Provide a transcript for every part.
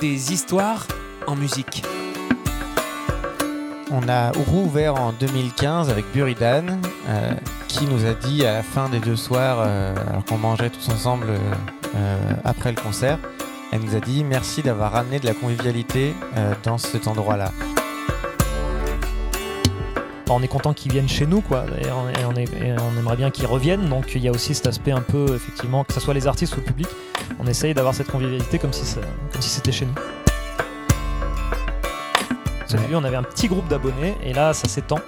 des histoires en musique. On a rouvert en 2015 avec Buridan, euh, qui nous a dit à la fin des deux soirs, euh, alors qu'on mangeait tous ensemble euh, après le concert, elle nous a dit merci d'avoir ramené de la convivialité dans cet endroit-là. On est content qu'ils viennent chez nous, quoi, et on, on aimerait bien qu'ils reviennent. Donc il y a aussi cet aspect un peu, effectivement, que ce soit les artistes ou le public, on essaye d'avoir cette convivialité comme si, comme si c'était chez nous. Au début, on avait un petit groupe d'abonnés et là, ça s'étend.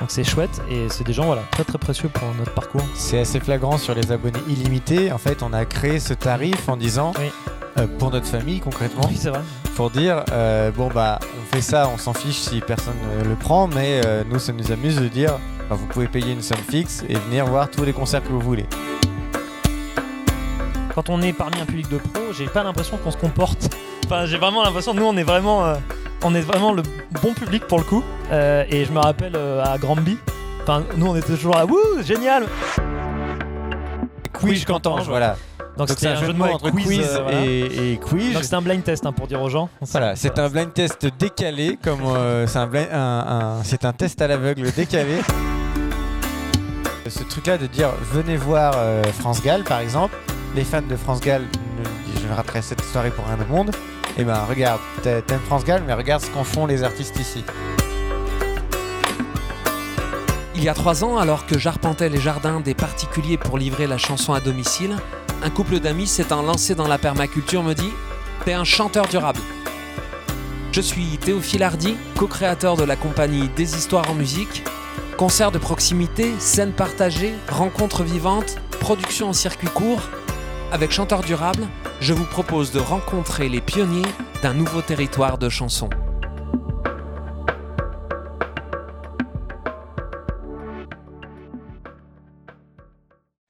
Donc c'est chouette et c'est des gens voilà, très très précieux pour notre parcours. C'est assez flagrant sur les abonnés illimités. En fait, on a créé ce tarif en disant euh, pour notre famille concrètement. Oui, c'est vrai. Pour dire euh, bon bah on fait ça, on s'en fiche si personne ne le prend, mais euh, nous ça nous amuse de dire bah, vous pouvez payer une somme fixe et venir voir tous les concerts que vous voulez. Quand on est parmi un public de pro, j'ai pas l'impression qu'on se comporte. Enfin, j'ai vraiment l'impression nous on est vraiment on est vraiment le bon public pour le coup. Euh, et je me rappelle euh, à Granby, enfin, nous on était toujours là, wouh, génial! Quiz qu'entends, voilà. Donc c'est un, jeu de mots entre quiz, euh, et, quiz. Donc c'est un blind test hein, pour dire aux gens. Voilà, c'est un blind test décalé, comme c'est un, c'est un test à l'aveugle décalé. Ce truc-là de dire venez voir France Gall par exemple, les fans de France Gall, je raterai cette soirée pour rien au monde. Eh ben regarde, t'aimes France Gall, mais regarde ce qu'en font les artistes ici. Il y a trois ans, alors que j'arpentais les jardins des particuliers pour livrer la chanson à domicile, un couple d'amis s'étant lancé dans la permaculture me dit T'es un chanteur durable. Je suis Théophile Hardy, co-créateur de la compagnie Des Histoires en musique. Concerts de proximité, scènes partagées, rencontres vivantes, production en circuit court. Avec Chanteur Durable, je vous propose de rencontrer les pionniers d'un nouveau territoire de chansons.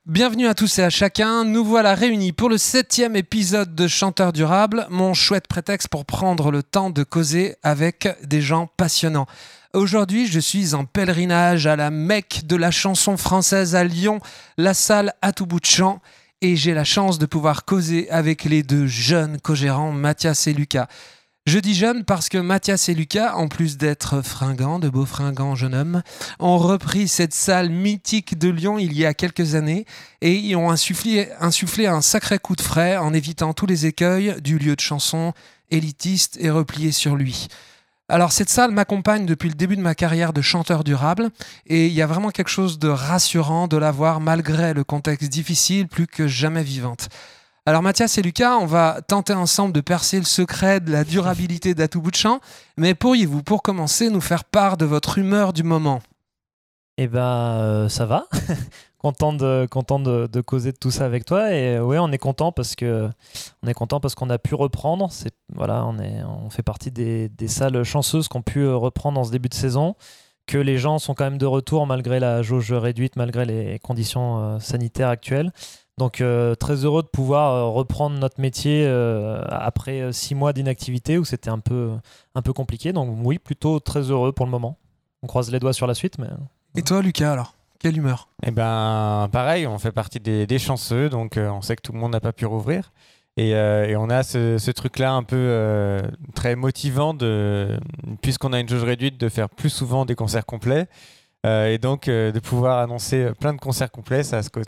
Bienvenue à tous et à chacun, nous voilà réunis pour le septième épisode de Chanteur Durable, mon chouette prétexte pour prendre le temps de causer avec des gens passionnants. Aujourd'hui, je suis en pèlerinage à la Mecque de la chanson française à Lyon, la salle à tout bout de champ, et j'ai la chance de pouvoir causer avec les deux jeunes co-gérants, Mathias et Lucas. Je dis jeunes parce que Mathias et Lucas, en plus d'être fringants, de beaux fringants jeunes hommes, ont repris cette salle mythique de Lyon il y a quelques années et y ont insufflé, insufflé un sacré coup de frais en évitant tous les écueils du lieu de chanson élitiste et replié sur lui. Alors cette salle m'accompagne depuis le début de ma carrière de chanteur durable et il y a vraiment quelque chose de rassurant de la voir malgré le contexte difficile plus que jamais vivante. Alors Mathias et Lucas, on va tenter ensemble de percer le secret de la durabilité d'Atout Bout de Champ, mais pourriez-vous pour commencer nous faire part de votre humeur du moment? Eh ben euh, ça va. Content de causer de tout ça avec toi. Et oui on est content parce que est content parce qu'on a pu reprendre. C'est voilà on est on fait partie des, salles chanceuses qui ont pu reprendre en ce début de saison. Que les gens sont quand même de retour malgré la jauge réduite malgré les conditions euh, sanitaires actuelles. Donc euh, très heureux de pouvoir euh, reprendre notre métier après six mois d'inactivité où c'était un peu un peu compliqué. Donc oui plutôt très heureux pour le moment. On croise les doigts sur la suite mais et toi Lucas alors? Quelle humeur Eh ben, pareil, on fait partie des, chanceux, donc euh, on sait que tout le monde n'a pas pu rouvrir. Et, euh, on a ce, truc-là un peu euh, très motivant, de, puisqu'on a une jauge réduite, de faire plus souvent des concerts complets. et donc de pouvoir annoncer plein de concerts complets,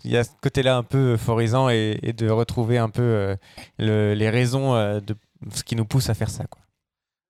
il y a ce côté-là un peu euphorisant et, de retrouver un peu les raisons de ce qui nous pousse à faire ça.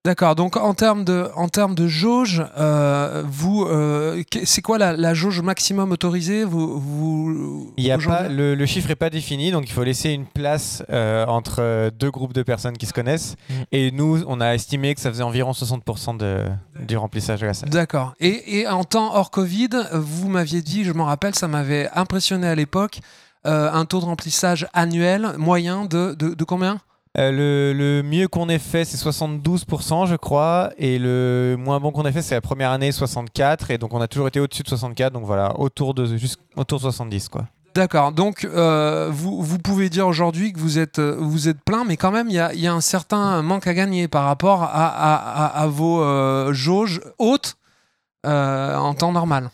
D'accord. Donc en termes de, en termes de jauge, euh, vous, euh, c'est quoi la, jauge maximum autorisée vous, vous, Il y a pas, le, chiffre n'est pas défini, donc il faut laisser une place euh, entre deux groupes de personnes qui se connaissent. Mm. Et nous, on a estimé que ça faisait environ 60% de, du remplissage de la salle. D'accord. Et, et, en temps hors Covid, vous m'aviez dit, je m'en rappelle, ça m'avait impressionné à l'époque, un taux de remplissage annuel moyen de, de, de combien? Euh, le, mieux qu'on ait fait, c'est 72%, je crois. Et le moins bon qu'on ait fait, c'est la première année, 64. Et donc, on a toujours été au-dessus de 64. Donc, voilà, autour de, juste, autour de 70, quoi. D'accord. Donc, euh, vous, vous, pouvez dire aujourd'hui que vous êtes, vous êtes plein, mais quand même, il y a, y a, un certain manque à gagner par rapport à, à, à, vos euh, jauges hautes en temps normal.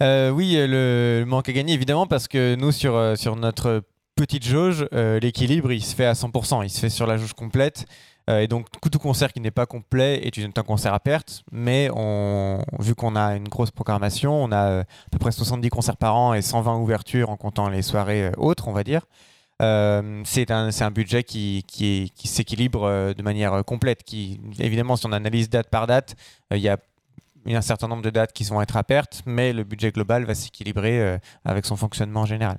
oui, le, manque à gagner, évidemment, parce que nous, sur, sur notre petite jauge, euh, l'équilibre, il se fait à 100%. Il se fait sur la jauge complète. Euh, et donc, tout concert qui n'est pas complet est un concert à perte, mais on, vu qu'on a une grosse programmation, on a à peu près 70 concerts par an et 120 ouvertures en comptant les soirées autres, on va dire. c'est un, budget qui, qui, qui s'équilibre de manière complète. Qui, évidemment, si on analyse date par date, il y a un certain nombre de dates qui vont être à perte, mais le budget global va s'équilibrer euh, avec son fonctionnement général.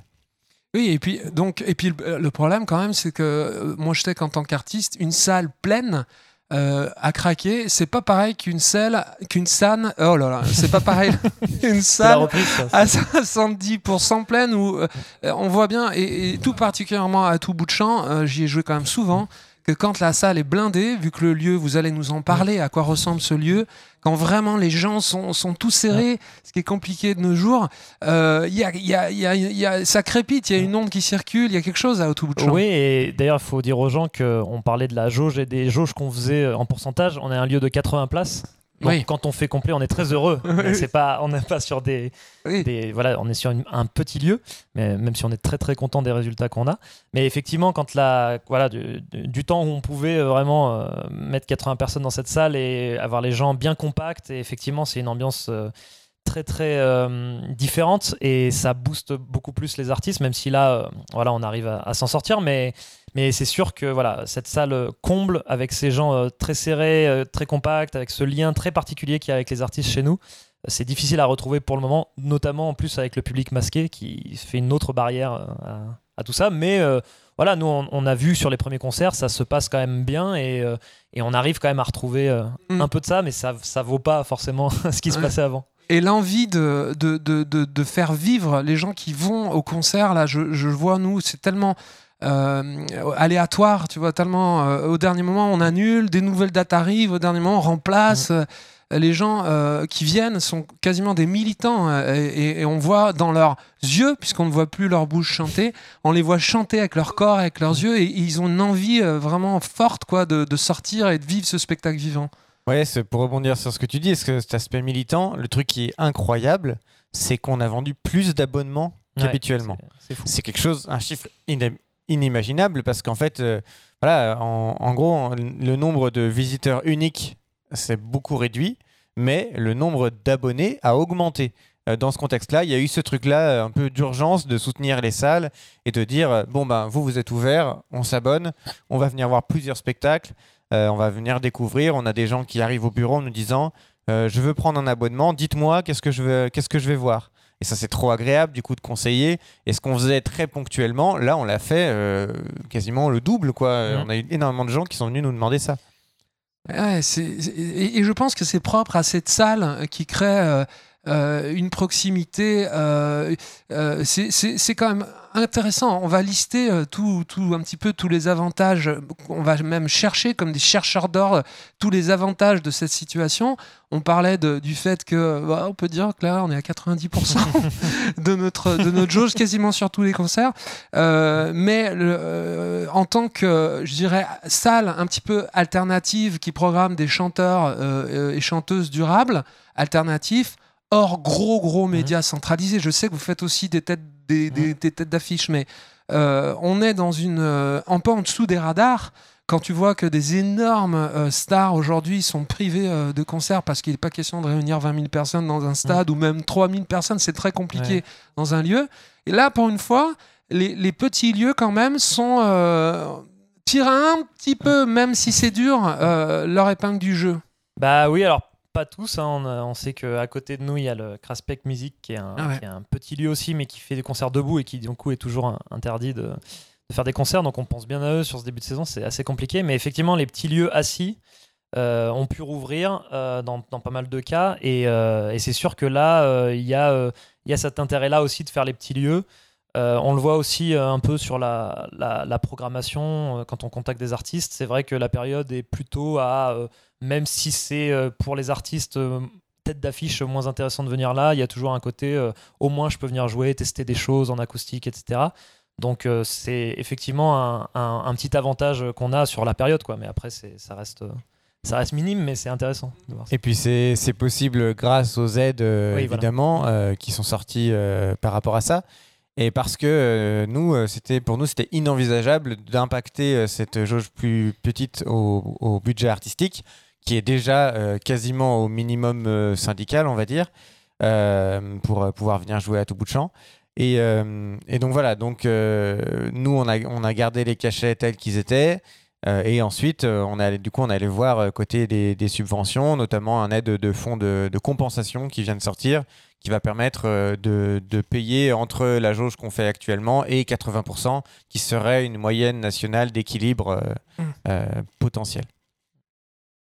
Oui, et puis, donc, et puis le, problème quand même, c'est que euh, moi je sais qu'en tant qu'artiste, une salle pleine, euh, à craquer, c'est pas pareil qu'une salle, qu'une salle, oh là là, c'est pas pareil, une salle à 70% pleine où on voit bien, et, tout particulièrement à tout bout de champ, j'y ai joué quand même souvent, que quand la salle est blindée, vu que le lieu, vous allez nous en parler, à quoi ressemble ce lieu, quand vraiment les gens sont, sont tous serrés, ce qui est compliqué de nos jours, euh, y a, a, a, ça crépite, il y a une onde qui circule, il y a quelque chose à tout. Oui, et d'ailleurs, il faut dire aux gens qu'on parlait de la jauge et des jauges qu'on faisait en pourcentage. On est un lieu de 80 places. Donc, quand on fait complet, on est très heureux. c'est pas, on n'est pas sur des, des, voilà, on est sur un petit lieu, mais même si on est très très content des résultats qu'on a. Mais effectivement, quand la, voilà, du, temps où on pouvait euh, vraiment euh, mettre 80 personnes dans cette salle et avoir les gens bien compacts, et effectivement, c'est une ambiance euh, très très différente. Et ça booste beaucoup plus les artistes, même si là, voilà, on arrive à, à s'en sortir, mais mais c'est sûr que voilà, cette salle comble avec ces gens euh, très serrés, euh, très compacts, avec ce lien très particulier qu'il y a avec les artistes chez nous. C'est difficile à retrouver pour le moment, notamment en plus avec le public masqué qui fait une autre barrière euh, à, tout ça. Mais voilà, nous, on, a vu sur les premiers concerts, ça se passe quand même bien et, et on arrive quand même à retrouver mm. un peu de ça, mais ça ne vaut pas forcément ce qui se passait avant et l'envie de de, de, de, faire vivre les gens qui vont au concert, là, je, je vois, nous, c'est tellement euh, aléatoire, tu vois, tellement euh, au dernier moment on annule, des nouvelles dates arrivent, au dernier moment on remplace. Euh, les gens qui viennent sont quasiment des militants et, on voit dans leurs yeux, puisqu'on ne voit plus leur bouche chanter, on les voit chanter avec leur corps, avec leurs yeux et, ils ont une envie vraiment forte quoi, de, sortir et de vivre ce spectacle vivant. Ouais, pour rebondir sur ce que tu dis, est-ce que cet aspect militant, le truc qui est incroyable, c'est qu'on a vendu plus d'abonnements qu'habituellement. c'est quelque chose, un chiffre inimaginable parce qu'en fait, euh, voilà, en, gros, le nombre de visiteurs uniques s'est beaucoup réduit, mais le nombre d'abonnés a augmenté. Euh, dans ce contexte-là, il y a eu ce truc-là, un peu d'urgence de soutenir les salles et de dire euh, bon ben vous vous êtes ouverts, on s'abonne, on va venir voir plusieurs spectacles, on va venir découvrir. On a des gens qui arrivent au bureau en nous disant je veux prendre un abonnement, dites-moi qu'est-ce que je veux, qu'est-ce que je vais voir. Et ça, c'est trop agréable du coup de conseiller. Et ce qu'on faisait très ponctuellement, là, on l'a fait euh, quasiment le double. quoi. Mmh. On a eu énormément de gens qui sont venus nous demander ça. Ouais, et, je pense que c'est propre à cette salle qui crée euh, euh, une proximité. c'est quand même intéressant. On va lister euh, tout, un petit peu tous les avantages. On va même chercher, comme des chercheurs d'or, tous les avantages de cette situation. On parlait du fait que, bah, on peut dire que là, on est à 90% de notre de notre jauge quasiment sur tous les concerts. Euh, mais euh, en tant que, je dirais, salle un petit peu alternative qui programme des chanteurs et chanteuses durables, alternatifs hors gros gros médias centralisés. Je sais que vous faites aussi des têtes des, mmh. têtes d'affiche, mais euh, on est dans une euh, un peu en dessous des radars. Quand tu vois que des énormes euh, stars aujourd'hui sont privés de concerts parce qu'il n'est pas question de réunir 20 000 personnes dans un mmh. stade ou même 3 000 personnes, c'est très compliqué dans un lieu. Et là, pour une fois, les, petits lieux quand même sont tirent un petit peu, même si c'est dur, leur épingle du jeu. Bah oui, alors pas tous. Hein. On, sait qu'à côté de nous, il y a le Craspec Music, qui est, un, ah un, petit lieu aussi, mais qui fait des concerts debout et qui, du coup, est toujours interdit de, faire des concerts. Donc, on pense bien à eux sur ce début de saison. C'est assez compliqué. Mais effectivement, les petits lieux assis euh, ont pu rouvrir euh, dans, pas mal de cas. Et, euh, c'est sûr que là, il y, a, y a cet intérêt-là aussi de faire les petits lieux. on le voit aussi un peu sur la, la programmation quand on contacte des artistes. C'est vrai que la période est plutôt à même si c'est euh, pour les artistes euh, tête d'affiche moins intéressant de venir là, il y a toujours un côté euh, au moins je peux venir jouer, tester des choses en acoustique, etc. Donc c'est effectivement un, petit avantage qu'on a sur la période, quoi. Mais après, ça reste, ça reste minime, mais c'est intéressant. Et puis c'est possible grâce aux aides, évidemment, qui sont sorties par rapport à ça. Et parce que nous, c'était pour nous, c'était inenvisageable d'impacter cette jauge plus petite au, budget artistique, qui est déjà quasiment au minimum syndical, on va dire, pour pouvoir venir jouer à tout bout de champ. Et, et donc voilà, donc nous, on a, on a gardé les cachets tels qu'ils étaient. Euh, et ensuite, euh, on a, du coup, on allait voir euh, côté des, subventions, notamment un aide de fonds de, compensation qui vient de sortir, qui va permettre de, payer entre la jauge qu'on fait actuellement et 80%, qui serait une moyenne nationale d'équilibre mmh. potentiel.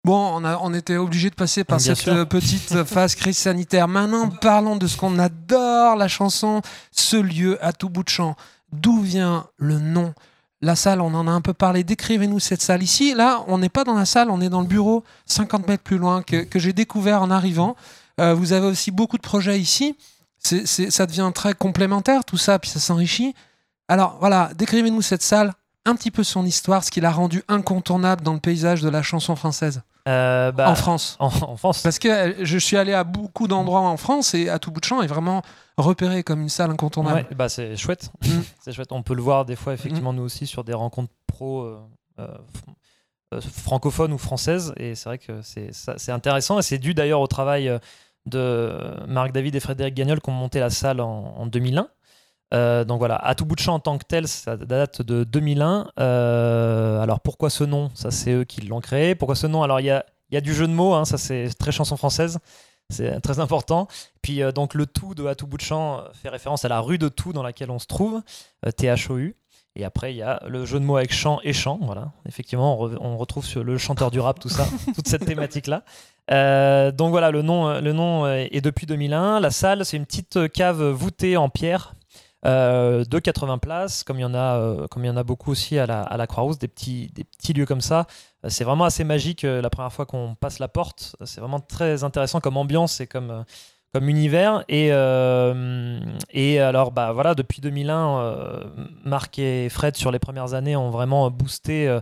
Bon, on, a, on était obligé de passer par cette petite phase crise sanitaire. Maintenant, parlons de ce qu'on adore, la chanson, ce lieu à tout bout de champ. D'où vient le nom? La salle, on en a un peu parlé. Décrivez-nous cette salle ici. Là, on n'est pas dans la salle, on est dans le bureau, 50 mètres plus loin, que, j'ai découvert en arrivant. Euh, vous avez aussi beaucoup de projets ici. ça devient très complémentaire, tout ça, puis ça s'enrichit. Alors voilà, décrivez-nous cette salle, un petit peu son histoire, ce qui l'a rendu incontournable dans le paysage de la chanson française. Euh, bah, en France. En, France. Parce que euh, je suis allé à beaucoup d'endroits en France et à tout bout de champ est vraiment repéré comme une salle incontournable. bah c'est chouette. Mm. c'est chouette. On peut le voir des fois effectivement mm. nous aussi sur des rencontres pro euh, francophones ou françaises et c'est vrai que c'est intéressant et c'est dû d'ailleurs au travail de Marc David et Frédéric Gagnol qui ont monté la salle en, en 2001. Euh, donc voilà, à tout bout de champ en tant que tel, ça date de 2001. Euh, alors pourquoi ce nom? Ça, c'est eux qui l'ont créé. Pourquoi ce nom? Alors il y a, du jeu de mots, hein, ça c'est très chanson française. C'est très important. Puis euh, donc le tout de à tout bout de champ fait référence à la rue de Tout dans laquelle on se trouve, T-H-O-U. Et après, il y a le jeu de mots avec chant et chant. Voilà, effectivement, on, retrouve sur le chanteur du rap, tout ça, toute cette thématique-là. donc voilà, le nom, le nom est depuis 2001. La salle, c'est une petite cave voûtée en pierre euh, de 80 places, comme il y en a, euh, comme il y en a beaucoup aussi à la, à la Croix-Rousse, des petits, des petits lieux comme ça. Euh, c'est vraiment assez magique la première fois qu'on passe la porte. C'est vraiment très intéressant comme ambiance et comme, comme univers. Et, et alors, bah, voilà, depuis 2001, Marc et Fred, sur les premières années, ont vraiment boosté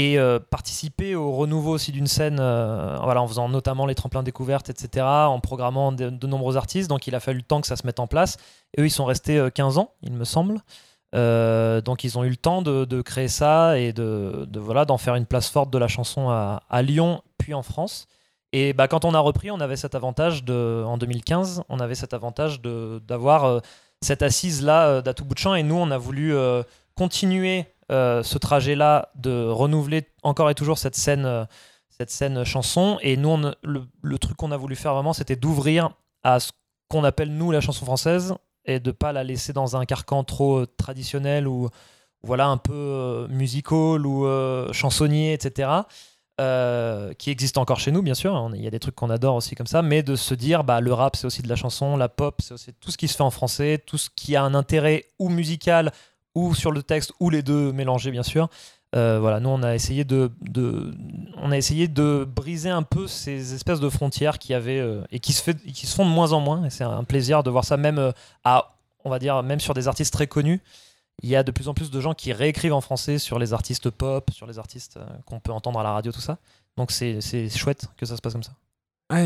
et euh, participer au renouveau aussi d'une scène, euh, en faisant notamment les tremplins découvertes, etc., en programmant de, nombreux artistes. Donc il a fallu le temps que ça se mette en place. Et eux, ils sont restés 15 euh, ans, il me semble. donc ils ont eu le temps de, créer ça et de, voilà d'en faire une place forte de la chanson à, Lyon puis en France. Et bah, quand on a repris, on avait cet avantage en 2015, on avait cet avantage d'avoir cette assise là d'à tout bout de champ. Et nous, on a voulu continuer euh, ce trajet-là de renouveler encore et toujours cette scène, euh, cette scène chanson. Et nous, le, truc qu'on a voulu faire vraiment, c'était d'ouvrir à ce qu'on appelle nous la chanson française et de pas la laisser dans un carcan trop euh, traditionnel ou voilà un peu musical ou chansonnier, etc. qui existe encore chez nous, bien sûr. Il y a des trucs qu'on adore aussi comme ça, mais de se dire, bah, le rap, c'est aussi de la chanson, la pop, c'est aussi tout ce qui se fait en français, tout ce qui a un intérêt ou musical ou sur le texte, ou les deux mélangés, bien sûr. Euh, voilà, nous on a essayé de, on a essayé de briser un peu ces espèces de frontières qui avaient euh, et se, qui se font de moins en moins. Et c'est un plaisir de voir ça même euh, à, on va dire, même sur des artistes très connus. Il y a de plus en plus de gens qui réécrivent en français sur les artistes pop, sur les artistes qu'on peut entendre à la radio, tout ça. Donc c'est chouette que ça se passe comme ça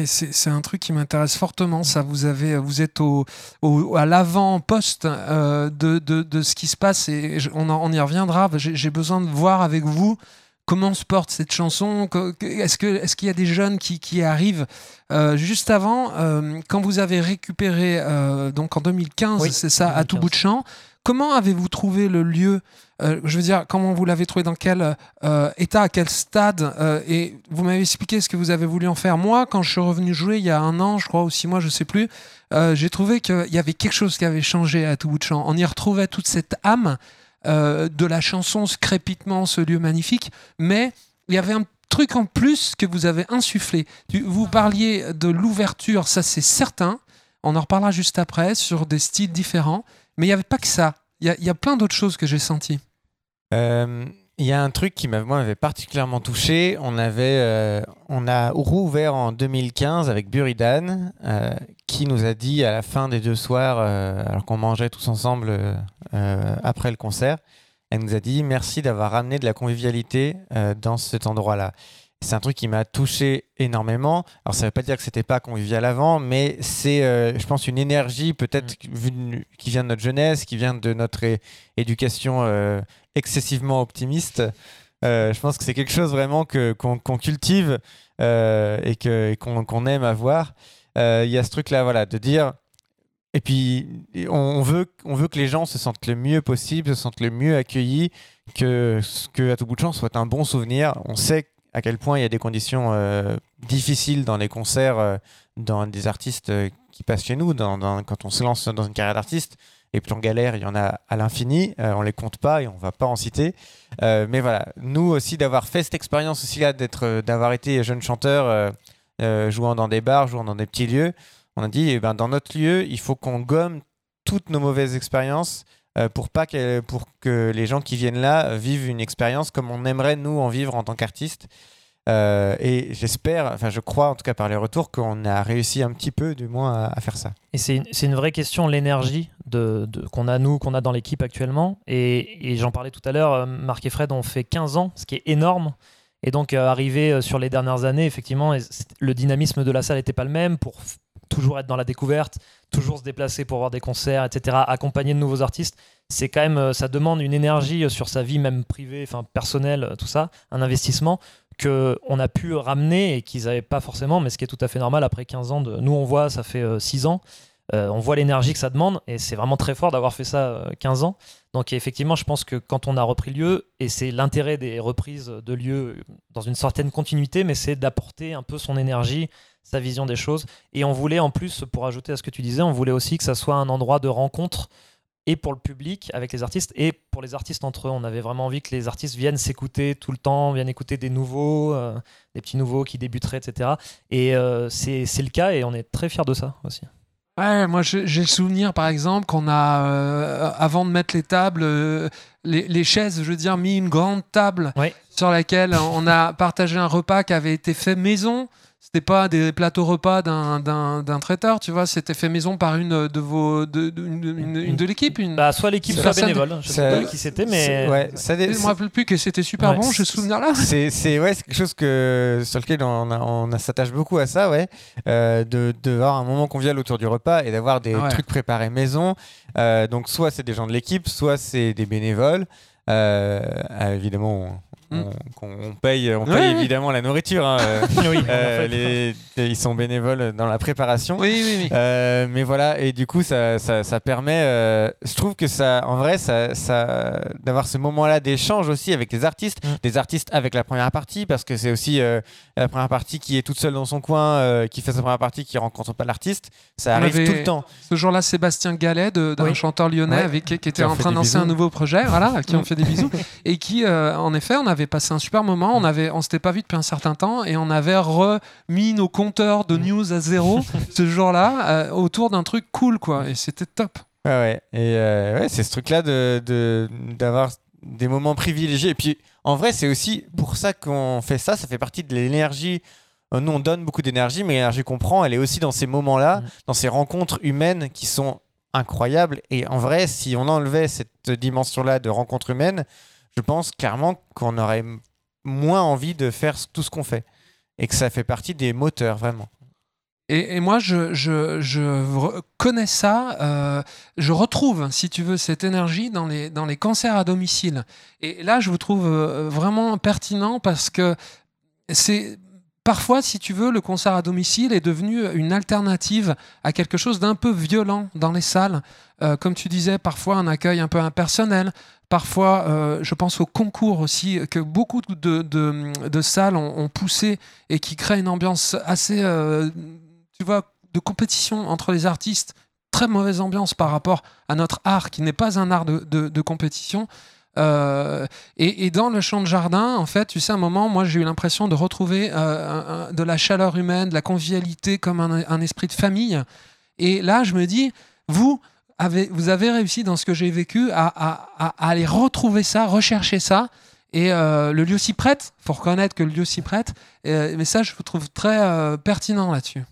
c'est un truc qui m'intéresse fortement. Ça, vous avez, vous êtes au, à l'avant-poste euh, de, de, ce qui se passe et on, on y reviendra. J'ai besoin de voir avec vous comment se porte cette chanson. Est-ce que est-ce qu'il y a des jeunes qui, qui arrivent? Euh, juste avant euh, quand vous avez récupéré donc en 2015, c'est ça, à tout bout de champ. Comment avez-vous trouvé le lieu euh, Je veux dire, comment vous l'avez trouvé Dans quel euh, état À quel stade euh, Et vous m'avez expliqué ce que vous avez voulu en faire. Moi, quand je suis revenu jouer il y a un an, je crois, ou six mois, je sais plus, j'ai trouvé qu'il y avait quelque chose qui avait changé à tout bout de champ. On y retrouvait toute cette âme de la chanson, ce crépitement, ce lieu magnifique, mais il y avait un truc en plus que vous avez insufflé. Vous parliez de l'ouverture, ça c'est certain. On en reparlera juste après sur des styles différents. Mais il n'y avait pas que ça. Il y, a plein d'autres choses que j'ai senties. Euh, il y a un truc qui m'avait particulièrement touché. On, avait, euh, on a rouvert en 2015 avec Buridan, euh, qui nous a dit à la fin des deux soirs, alors qu'on mangeait tous ensemble après le concert, elle nous a dit merci d'avoir ramené de la convivialité dans cet endroit-là. C'est un truc qui m'a touché énormément. Alors, ça ne veut pas dire que c'était pas convivial avant, mais c'est, euh, je pense, une énergie peut-être Mm. qui vient de notre jeunesse, qui vient de notre éducation euh, excessivement optimiste. Euh, je pense que c'est quelque chose vraiment que, qu'on, qu'on cultive et, que, et qu'on, qu'on aime avoir. Il y a ce truc-là, voilà, de dire. Et puis, on veut, on veut que les gens se sentent le mieux possible, se sentent le mieux accueillis, que ce que à tout bout de champ soit un bon souvenir. On sait à quel point il y a des conditions euh, difficiles dans les concerts, euh, dans des artistes euh, qui passent chez nous, quand on se lance dans une carrière d'artiste. Et puis en galère, il y en a à l'infini. Euh, on les compte pas et on va pas en citer. Mais voilà, nous aussi d'avoir fait cette expérience aussi là, d'être, d'avoir été jeune chanteur, jouant dans des bars, jouant dans des petits lieux, on a dit, eh ben, dans notre lieu, il faut qu'on gomme toutes nos mauvaises expériences pour, pas que, pour que les gens qui viennent là euh, vivent une expérience comme on aimerait nous en vivre en tant qu'artiste. Euh, et j'espère, enfin je crois en tout cas par les retours qu'on a réussi un petit peu du moins à, faire ça. Et c'est une, une vraie question, l'énergie de, de- qu'on a nous, qu'on a dans l'équipe actuellement. Et, et j'en parlais tout à l'heure, euh, Marc et Fred ont fait 15 ans, ce qui est énorme. Et donc, euh, arrivé euh, sur les dernières années, effectivement, le dynamisme de la salle n'était pas le même pour toujours être dans la découverte, toujours se déplacer pour voir des concerts, etc., accompagner de nouveaux artistes. C'est quand même, euh, ça demande une énergie euh, sur sa vie, même privée, enfin personnelle, euh, tout ça, un investissement que on a pu ramener et qu'ils n'avaient pas forcément, mais ce qui est tout à fait normal après 15 ans. De... Nous, on voit, ça fait 6 ans. On voit l'énergie que ça demande et c'est vraiment très fort d'avoir fait ça euh, 15 ans. Donc effectivement, je pense que quand on a repris lieu, et c'est l'intérêt des reprises de lieu dans une certaine continuité, mais c'est d'apporter un peu son énergie, sa vision des choses. Et on voulait en plus, pour ajouter à ce que tu disais, on voulait aussi que ça soit un endroit de rencontre et pour le public avec les artistes et pour les artistes entre eux. On avait vraiment envie que les artistes viennent s'écouter tout le temps, viennent écouter des nouveaux, euh, des petits nouveaux qui débuteraient, etc. Et euh, c'est le cas et on est très fiers de ça aussi. Ouais, moi j'ai j'ai le souvenir par exemple qu'on a, euh, avant de mettre les tables, euh, les, les chaises, je veux dire, mis une grande table Ouais. sur laquelle on a partagé un repas qui avait été fait maison. C'était pas des plateaux repas d'un- d'un d'un traiteur, tu vois, c'était fait maison par une de vos, de, de- une, une- une de l'équipe. Une... Bah, soit l'équipe, soit bénévole. Je sais pas qui c'était, mais ouais, ça dé- je me rappelle plus que c'était super Ouais. bon, j'ai ce souvenir-là. c'est c'est ouais, c'est quelque chose que sur lequel on, a- on a- s'attache beaucoup à ça ouais euh, de d'avoir un moment convivial autour du repas et d'avoir des Ouais. trucs préparés maison Euh, donc soit c'est des gens de l'équipe soit c'est des bénévoles Euh, euh, évidemment on, Mm. on- paye on Ouais, paye ouais. évidemment la nourriture hein, euh, euh, les- ils sont bénévoles dans la préparation Oui, oui, oui. euh, mais voilà, et du coup, ça, ça, ça permet. euh, je trouve que ça, en vrai, ça, ça, d'avoir ce moment-là d'échange aussi avec les artistes, Mm. des artistes avec la première partie, parce que c'est aussi la première partie qui est toute seule dans son coin, qui fait sa première partie, qui rencontre pas l'artiste. Ça On arrive tout le temps. Ce jour-là, Sébastien Gallet, d'un chanteur lyonnais avec, qui, qui était en train de lancer un nouveau projet, voilà, à qui on fait des bisous, et qui, en effet, on avait passé un super moment, on avait, on s'était pas vu depuis un certain temps, et on avait remis nos compteurs de news à zéro ce jour-là euh, autour d'un truc cool, quoi, et c'était top. Ouais, ouais. Et euh, ouais, c'est ce truc-là de, de- d'avoir des moments privilégiés. Et puis, en vrai, c'est aussi pour ça qu'on fait ça. Ça fait partie de l'énergie. Euh, Nous, on donne beaucoup d'énergie, mais l'énergie qu'on prend, elle est aussi dans ces moments-là, Mm. dans ces rencontres humaines qui sont incroyables. Et en vrai, si on enlevait cette dimension-là de rencontre humaine, je pense clairement qu'on aurait moins envie de faire tout ce qu'on fait. Et que ça fait partie des moteurs, vraiment. Et, moi, je, je, je connais ça, euh, je retrouve, si tu veux, cette énergie dans les, dans les concerts à domicile. Et là, je vous trouve euh, vraiment pertinent parce que c'est. Parfois, si tu veux, le concert à domicile est devenu une alternative à quelque chose d'un peu violent dans les salles. Euh, comme tu disais, parfois un accueil un peu impersonnel. Parfois, euh, je pense au concours aussi, que beaucoup de, salles ont, poussé et qui créent une ambiance assez, euh, tu vois, de compétition entre les artistes. Très mauvaise ambiance par rapport à notre art, qui n'est pas un art de, compétition. Euh, et, dans le champ de jardin, en fait, tu sais, à un moment, moi, j'ai eu l'impression de retrouver de la chaleur humaine, de la convivialité, comme un esprit de famille. Et là, je me dis, vous avez, vous avez réussi dans ce que j'ai vécu à, à- à- à aller retrouver ça, rechercher ça. Et euh, le lieu s'y prête, faut reconnaître que le lieu s'y prête. Euh, mais ça, je vous trouve très euh, pertinent là-dessus.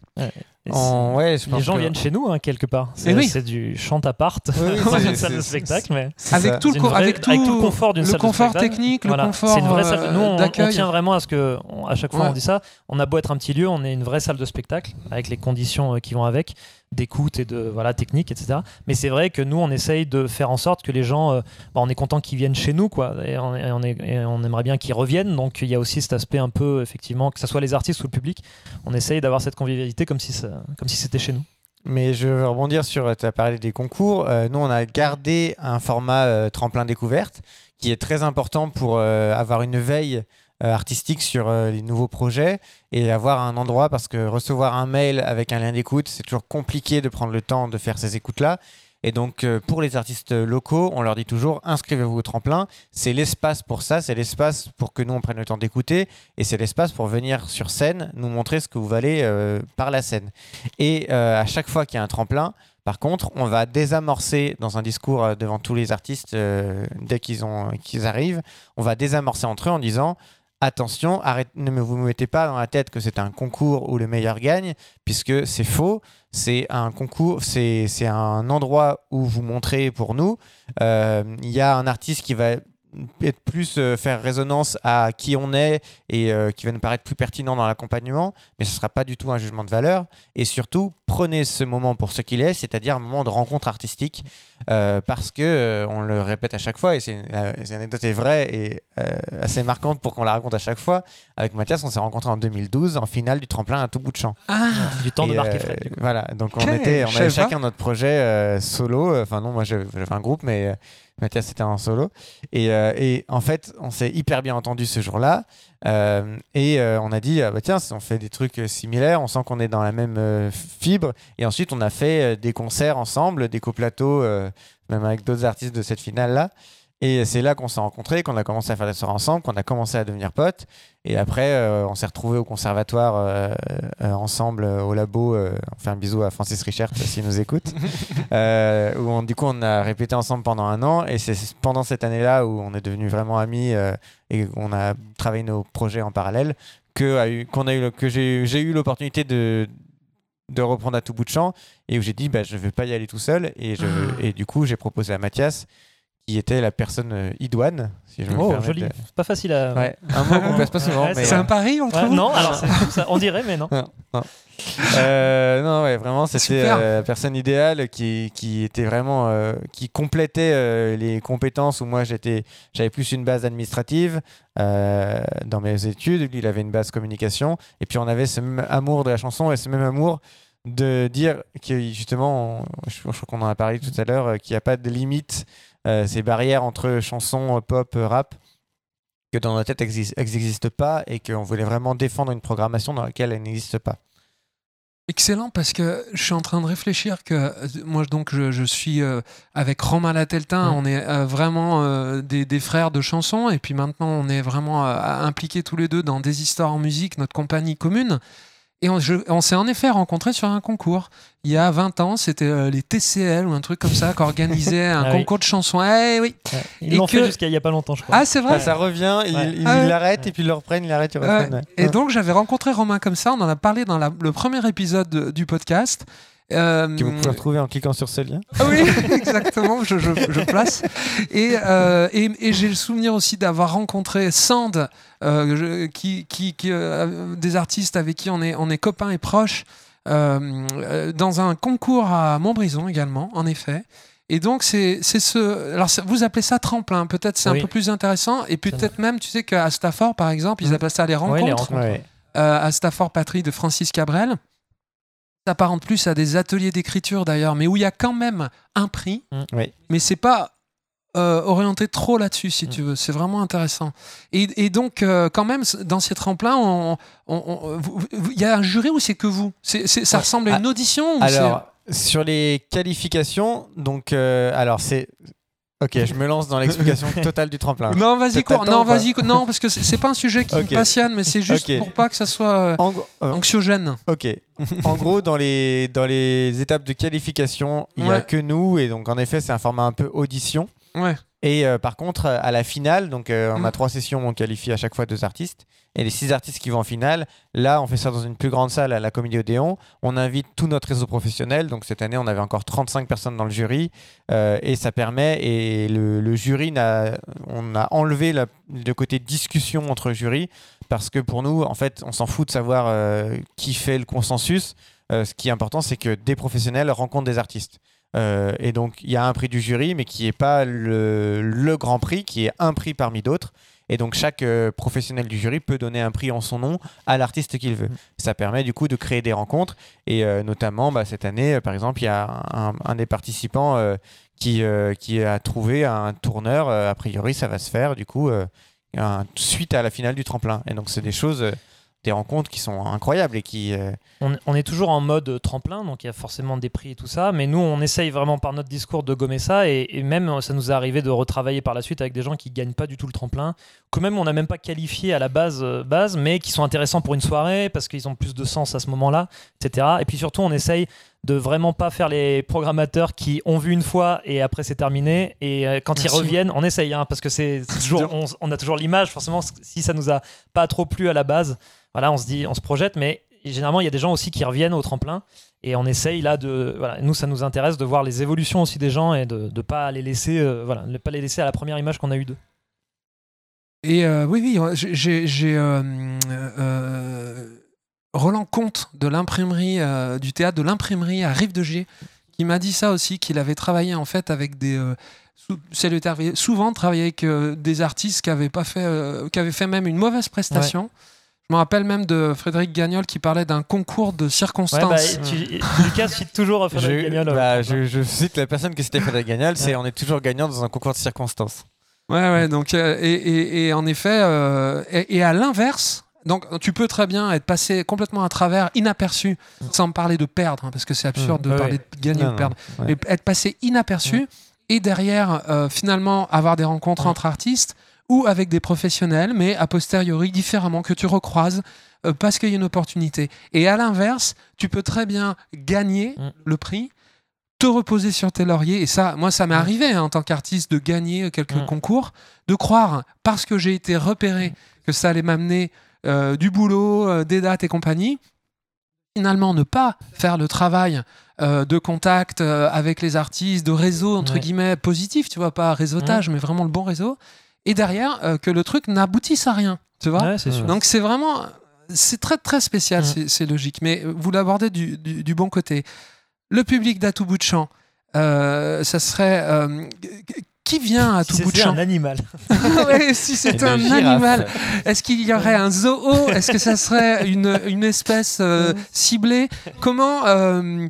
En- ouais, les gens que- viennent chez nous, hein, quelque part. C'est oui. du chant à part dans c'est- une salle de spectacle, mais Avec tout, le C'est une co- vraie- avec tout, avec tout le confort d'une le salle de spectacle. technique, Voilà. le confort C'est une vraie salle. Nous, on, on tient vraiment à ce que, on- à chaque fois Ouais. on dit ça. On a beau être un petit lieu, on est une vraie salle de spectacle avec les conditions qui vont avec, d'écoute et de voilà technique, etc. Mais c'est vrai que nous, on essaye de faire en sorte que les gens, euh, bah, on est content qu'ils viennent chez nous, quoi. Et on, est- on aimerait bien qu'ils reviennent. Donc il y a aussi cet aspect un peu, effectivement, que ce soit les artistes ou le public, on essaye d'avoir cette convivialité comme si comme si c'était chez nous. Mais je veux rebondir sur, tu as parlé des concours. Euh, nous, on a gardé un format euh, tremplin découverte qui est très important pour avoir une veille artistique sur euh, les nouveaux projets et avoir un endroit parce que recevoir un mail avec un lien d'écoute, c'est toujours compliqué de prendre le temps de faire ces écoutes-là. Et donc, euh, pour les artistes locaux, on leur dit toujours inscrivez-vous au tremplin. C'est l'espace pour ça, c'est l'espace pour que nous on prenne le temps d'écouter et c'est l'espace pour venir sur scène nous montrer ce que vous valez euh, par la scène. Et euh, à chaque fois qu'il y a un tremplin, par contre, on va désamorcer dans un discours euh, devant tous les artistes euh, dès qu'ils arrivent, on va désamorcer entre eux en disant attention, ne vous mettez pas dans la tête que c'est un concours où le meilleur gagne, puisque c'est faux. C'est un concours, c'est c'est un endroit où vous montrez pour nous. Euh, Il y a un artiste qui va être plus euh, faire résonance à qui on est et euh, qui va nous paraître plus pertinent dans l'accompagnement, mais ce ne sera pas du tout un jugement de valeur. Et surtout, prenez ce moment pour ce qu'il est, c'est-à-dire un moment de rencontre artistique, euh, parce que on le répète à chaque fois, et c'est cette anecdote est vraie et assez marquante pour qu'on la raconte à chaque fois. Avec Mathias, on s'est rencontrés en 2012 en finale du tremplin à tout bout de champ. Ah, Du temps de Et, euh, Fred. Voilà, donc on, était, on avait chacun notre projet solo. Enfin, non, moi j'avais un groupe, mais Mathias c'était en solo. Et, euh, et en fait, on s'est hyper bien entendu ce jour-là. Euh, et euh, on a dit, ah bah tiens, on fait des trucs similaires, on sent qu'on est dans la même fibre. Et ensuite, on a fait des concerts ensemble, des coplateaux, même avec d'autres artistes de cette finale-là. Et c'est là qu'on s'est rencontrés, qu'on a commencé à faire des soirées ensemble, qu'on a commencé à devenir potes. Et après, euh, on s'est retrouvés au conservatoire euh, euh, ensemble au labo. on fait un bisou à Francis Richard s'il nous écoute. Où on- du coup, on a répété ensemble pendant un an. Et c'est pendant cette année-là où on est devenus vraiment amis et qu'on a travaillé nos projets en parallèle que, a eu, qu'on a eu, le- que j'ai, j'ai eu l'opportunité de, de reprendre à tout bout de champ et où j'ai dit bah, je ne vais pas y aller tout seul. Et, je, Ah. et du coup, j'ai proposé à Mathias, qui était la personne euh, idoine, si je me Oh, joli. de- C'est pas facile à. Ouais, un mot qu'on place pas souvent. Ouais, c'est euh, un pari entre Ouais, vous non, alors ça. On dirait, mais non. Euh, non, ouais, vraiment, c'était euh, la personne idéale qui, qui était vraiment, euh, qui complétait euh, les compétences où moi j'étais, j'avais plus une base administrative euh, dans mes études. Lui, il avait une base communication. Et puis on avait ce même amour de la chanson et ce même amour de dire que justement, on- je, je crois qu'on en a parlé tout à l'heure, euh, qu'il n'y a pas de limite, euh, ces barrières entre chansons, euh, pop, euh, rap que dans notre tête elles n'existent pas et qu'on voulait vraiment défendre une programmation dans laquelle elles n'existent pas. Excellent parce que je suis en train de réfléchir que euh, moi donc je, je suis euh, avec Romain Lateltin, Mm. on est euh, vraiment euh, des, des frères de chansons et puis maintenant on est vraiment euh, impliqués tous les deux dans des histoires en musique, notre compagnie commune. Et on, s'est en effet rencontrés sur un concours. Il y a 20 ans, c'était euh, les TCL ou un truc comme ça qui organisait un Ah oui. concours de chansons. Eh oui. Ouais. Ils l'ont que- fait jusqu'à il y a pas longtemps, je crois. Ah, c'est vrai. Ah, ça revient, ils Ouais. ils Ah ouais. l'arrêtent et puis ils le reprennent, ils l'arrêtent, ils le Ouais. reprennent. ouais. Et donc j'avais rencontré Romain comme ça, on en a parlé dans la- le premier épisode de- du podcast. Euh, Que vous pouvez retrouver en cliquant sur ce lien. Ah oui, exactement, je, je- je place. Et, euh, et, et j'ai le souvenir aussi d'avoir rencontré Sand, je- qui, qui, qui, euh, des artistes avec qui on est, on est copains et proches, euh, euh, dans un concours à Montbrison également, en effet. Et donc, c'est c'est ce. Alors, vous appelez ça tremplin, peut-être c'est Oui. un peu plus intéressant. Et peut-être même, tu sais qu'à Stafford, par exemple, ils Mhm. appellent ça les rencontres. Les rencontres. Ouais. Euh, à Stafford Patrie de Francis Cabrel. Ça apparente plus à des ateliers d'écriture d'ailleurs, mais où il y a quand même un prix, Mm. Oui. mais c'est pas euh, orienté trop là-dessus si Mm. tu veux. C'est vraiment intéressant. Et, et donc euh, quand même dans ces tremplins, il y a un jury ou c'est que vous? C'est- c'est- Ça Ouais. ressemble à une Ah, audition ou Alors, sur les qualifications, donc, euh, alors c'est. Ok, je me lance dans l'explication totale du tremplin. Non, vas-y, cours. Non, vas-y, non, parce que c'est pas un sujet qui me passionne, mais c'est juste Ok. pour pas que ça soit euh, En, anxiogène. ok. en gros, dans les, dans les étapes de qualification, il n'y a Ouais. que nous. Et donc, en effet, c'est un format un peu audition. Ouais. Et euh, par contre, à la finale, donc euh, on Mm. a trois sessions, on qualifie à chaque fois deux artistes. Et les six artistes qui vont en finale, là, on fait ça dans une plus grande salle à la Comédie Odéon. On invite tout notre réseau professionnel. Donc cette année, on avait encore 35 personnes dans le jury. Euh, et ça permet, et le, le jury, on a enlevé la- le côté discussion entre jurys. Parce que pour nous, en fait, on s'en fout de savoir qui fait le consensus. Ce qui est important, c'est que des professionnels rencontrent des artistes. Euh, et donc, il y a un prix du jury, mais qui n'est pas le, le grand prix, qui est un prix parmi d'autres. Et donc, chaque euh, professionnel du jury peut donner un prix en son nom à l'artiste qu'il veut. Ça permet du coup de créer des rencontres. Et euh, notamment, bah, cette année, par exemple, il y a un, un des participants qui, qui a trouvé un tourneur. A priori, ça va se faire, du coup, un- suite à la finale du tremplin. Et donc, c'est des choses, des rencontres qui sont incroyables et qui. euh, On, on est toujours en mode tremplin, donc il y a forcément des prix et tout ça, mais nous on essaye vraiment par notre discours de gommer ça, et, et même euh, ça nous est arrivé de retravailler par la suite avec des gens qui gagnent pas du tout le tremplin, que même on n'a même pas qualifié à la base, euh, base, mais qui sont intéressants pour une soirée parce qu'ils ont plus de sens à ce moment-là, etc. Et puis surtout on essaye de vraiment pas faire les programmateurs qui ont vu une fois et après c'est terminé, et euh, quand Merci. ils reviennent, on essaye, hein, parce que c'est c'est toujours, on, on a toujours l'image, forcément si ça nous a pas trop plu à la base, voilà, on se dit, on se projette, mais généralement, il y a des gens aussi qui reviennent au tremplin et on essaye là de. Voilà, nous, ça nous intéresse de voir les évolutions aussi des gens et de ne pas les laisser, euh, voilà, ne pas les laisser à la première image qu'on a eue d'eux. Et euh, oui, oui, j'ai- euh, Roland Comte de l'imprimerie du théâtre de l'imprimerie à Rive de Gier qui m'a dit ça aussi, qu'il avait travaillé en fait avec des souvent travaillé avec des artistes qui avaient pas fait, qui avaient fait même une mauvaise prestation. Je me rappelle même de Frédéric Gagnol qui parlait d'un concours de Ouais, circonstances. bah, tu- Lucas cite toujours Frédéric je, Gagnol. bah, je, je cite la personne que c'était Frédéric Gagnol, c'est on est toujours gagnant dans un concours de circonstances. Ouais, ouais, donc, euh, et, et- et en effet, euh, et, et à l'inverse, donc tu peux très bien être passé complètement à travers, inaperçu, sans me parler de perdre, hein, parce que c'est absurde Mmh, de ouais, parler de gagner Non, ou de perdre, ouais. mais être passé inaperçu, et derrière, euh, finalement, avoir des rencontres entre artistes ou avec des professionnels, mais a posteriori différemment, que tu recroises euh, parce qu'il y a une opportunité. Et à l'inverse, tu peux très bien gagner Mmh. le prix te reposer sur tes lauriers. Et ça, moi, ça m'est Mm. arrivé hein, en tant qu'artiste de gagner quelques Mm. concours, de croire, parce que j'ai été repéré, que ça allait m'amener euh, du boulot, euh, des dates et compagnie. Finalement, ne pas faire le travail euh, de contact avec les artistes, de réseau, entre Ouais. guillemets, positif, tu vois, pas réseautage, mais vraiment le bon réseau. Et derrière, euh, que le truc n'aboutisse à rien, tu vois. Ouais, c'est sûr. Donc c'est vraiment, c'est très très spécial, c'est- logique. Mais vous l'abordez du, du- du bon côté. Le public d'à tout bout de champ, euh, ça serait euh, qui vient à Si tout bout de c'était champ un animal. Ouais, Si c'est Une un girafe. animal, est-ce qu'il y aurait un zoo? Est-ce que ça serait une, une espèce euh, ciblée? Comment euh,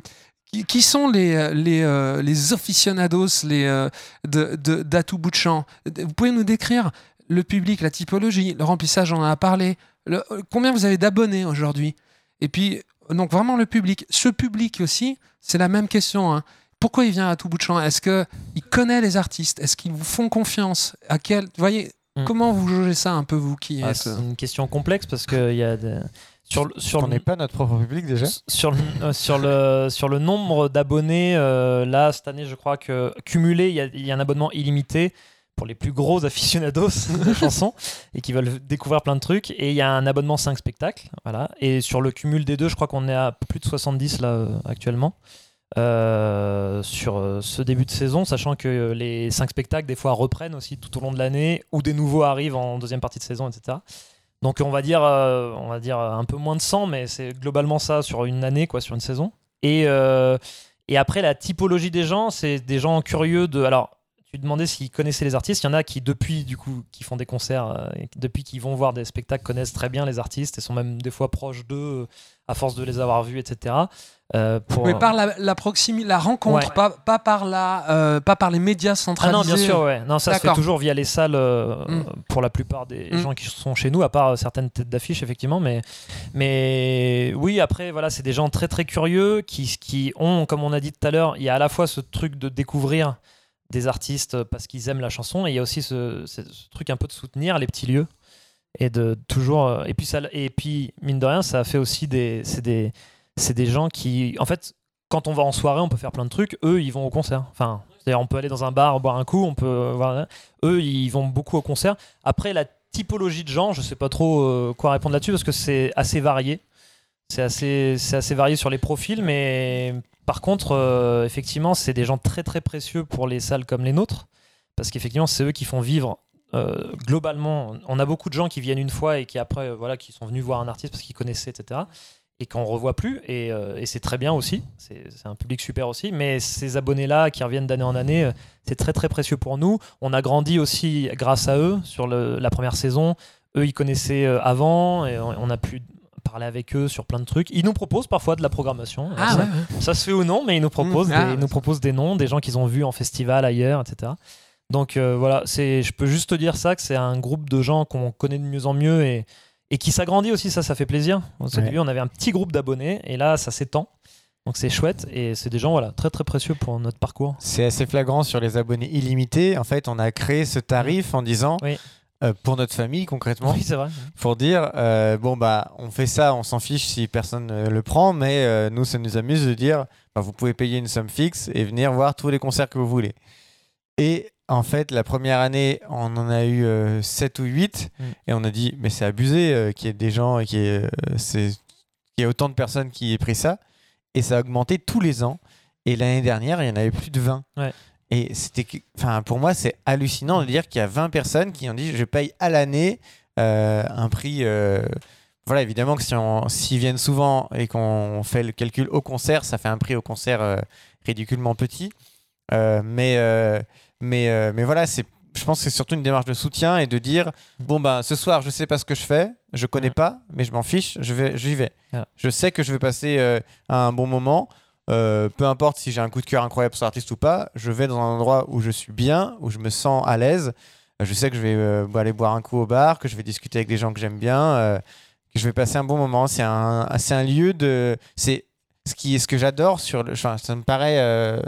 qui, sont les les, euh, les aficionados les euh, de de- bout de champ Vous pouvez nous décrire le public, la typologie, le remplissage, on en a parlé. Le- combien vous avez d'abonnés aujourd'hui? Et puis donc vraiment le public. Ce public aussi, c'est la même question. hein. Pourquoi il vient à tout bout de champ Est-ce que il connaît les artistes? Est-ce qu'ils vous font confiance? À quel Vous voyez Mm. Comment vous jaugez ça un peu vous qui Ah, êtes c'est une question complexe parce qu'il y a des... sur, On n'est pas notre propre public déjà sur le, euh, sur le, sur le nombre d'abonnés, euh, là, cette année, je crois que cumulé, il y a, y a un abonnement illimité pour les plus gros aficionados de chansons et qui veulent découvrir plein de trucs. Et il y a un abonnement 5 spectacles. Voilà. Et sur le cumul des deux, je crois qu'on est à plus de 70 là euh, actuellement. euh, sur ce début de saison, sachant que les 5 spectacles, des fois, reprennent aussi tout au long de l'année, ou des nouveaux arrivent en deuxième partie de saison, etc. Donc on va dire, euh, on va dire un peu moins de 100, mais c'est globalement ça sur une année, quoi, sur une saison. Et, euh, et après, la typologie des gens, c'est des gens curieux de. Alors, tu demandais s'ils connaissaient les artistes. Il y en a qui, depuis, du coup, qui font des concerts, euh, depuis qu'ils vont voir des spectacles, connaissent très bien les artistes et sont même des fois proches d'eux euh, à force de les avoir vus, etc. Euh, pour, Mais par la, la proximité, la rencontre, Ouais. pas, pas par la, euh, pas par les médias Ah centralisés. non, bien sûr, ouais. Non, ça se fait toujours via les salles euh, Mm. pour la plupart des Mm. gens qui sont chez nous, à part euh, certaines têtes d'affiche, effectivement. Mais, mais oui, après, voilà, c'est des gens très très curieux qui, qui ont, comme on a dit tout à l'heure, il y a à la fois ce truc de découvrir des artistes parce qu'ils aiment la chanson et il y a aussi ce, ce- ce truc un peu de soutenir les petits lieux et de toujours euh, et puis ça et puis mine de rien ça a fait aussi des c'est des c'est des gens qui en fait quand on va en soirée on peut faire plein de trucs eux ils vont au concert enfin on peut aller dans un bar, boire un coup, on peut. euh. Eux, ils vont beaucoup au concert. Après, la typologie de gens, je sais pas trop euh, quoi répondre là-dessus parce que c'est assez varié. C'est assez, c'est assez varié sur les profils, mais par contre, euh, effectivement, c'est des gens très très précieux pour les salles comme les nôtres parce qu'effectivement, c'est eux qui font vivre. globalement, on a beaucoup de gens qui viennent une fois et qui après, voilà, qui sont venus voir un artiste parce qu'ils connaissaient, etc et qu'on revoit plus et, euh, et c'est très bien aussi. C'est un public super aussi. Mais ces abonnés là qui reviennent d'année en année euh, c'est très très précieux pour nous. On a grandi aussi grâce à eux sur le- la première saison. Eux ils connaissaient euh, avant et on, on a pu parler avec eux sur plein de trucs. Ils nous proposent parfois de la programmation. Ah ça, ouais, ouais. ça se fait ou non mais ils nous proposent, Mmh. Ah. des, ils nous proposent des noms des gens qu'ils ont vus en festival ailleurs etc donc euh, voilà c'est je peux juste te dire ça que c'est un groupe de gens qu'on connaît de mieux en mieux et et qui s'agrandit aussi, ça, ça fait plaisir. Au Ouais. début, on avait un petit groupe d'abonnés et là, ça s'étend. Donc c'est chouette et c'est des gens voilà, très très précieux pour notre parcours. C'est assez flagrant sur les abonnés illimités. En fait, on a créé ce tarif en disant, Oui. euh, pour notre famille concrètement, Oui, c'est vrai. pour dire, euh, bon, bah, on fait ça, on s'en fiche si personne ne le prend, mais euh, nous, ça nous amuse de dire, bah, vous pouvez payer une somme fixe et venir voir tous les concerts que vous voulez. Et en fait, la première année, on en a eu 7 ou 8, Mm. et on a dit, mais c'est abusé euh, qu'il y ait des gens et qu'il y, ait, euh, c'est- qu'il y ait autant de personnes qui aient pris ça. Et ça a augmenté tous les ans. Et l'année dernière, il y en avait plus de 20. Ouais. Et c'était, enfin, pour moi, c'est hallucinant de dire qu'il y a 20 personnes qui ont dit, je paye à l'année euh, un prix. euh, voilà, évidemment que si on, s'ils viennent souvent et qu'on fait le calcul au concert, ça fait un prix au concert euh, ridiculement petit. Euh, mais, euh, mais, euh, mais voilà, c'est, je pense que c'est surtout une démarche de soutien et de dire bon, ben ce soir, je sais pas ce que je fais, je connais pas, mais je m'en fiche, je vais, j'y vais. Je sais que je vais passer euh, un bon moment. Euh, peu importe si j'ai un coup de cœur incroyable sur l'artiste ou pas, je vais dans un endroit où je suis bien, où je me sens à l'aise. Je sais que je vais aller boire un coup au bar, que je vais discuter avec des gens que j'aime bien, que je vais passer un bon moment. C'est un, c'est un lieu de. C'est ce, qui, ce que j'adore sur le. Enfin, ça me paraît euh,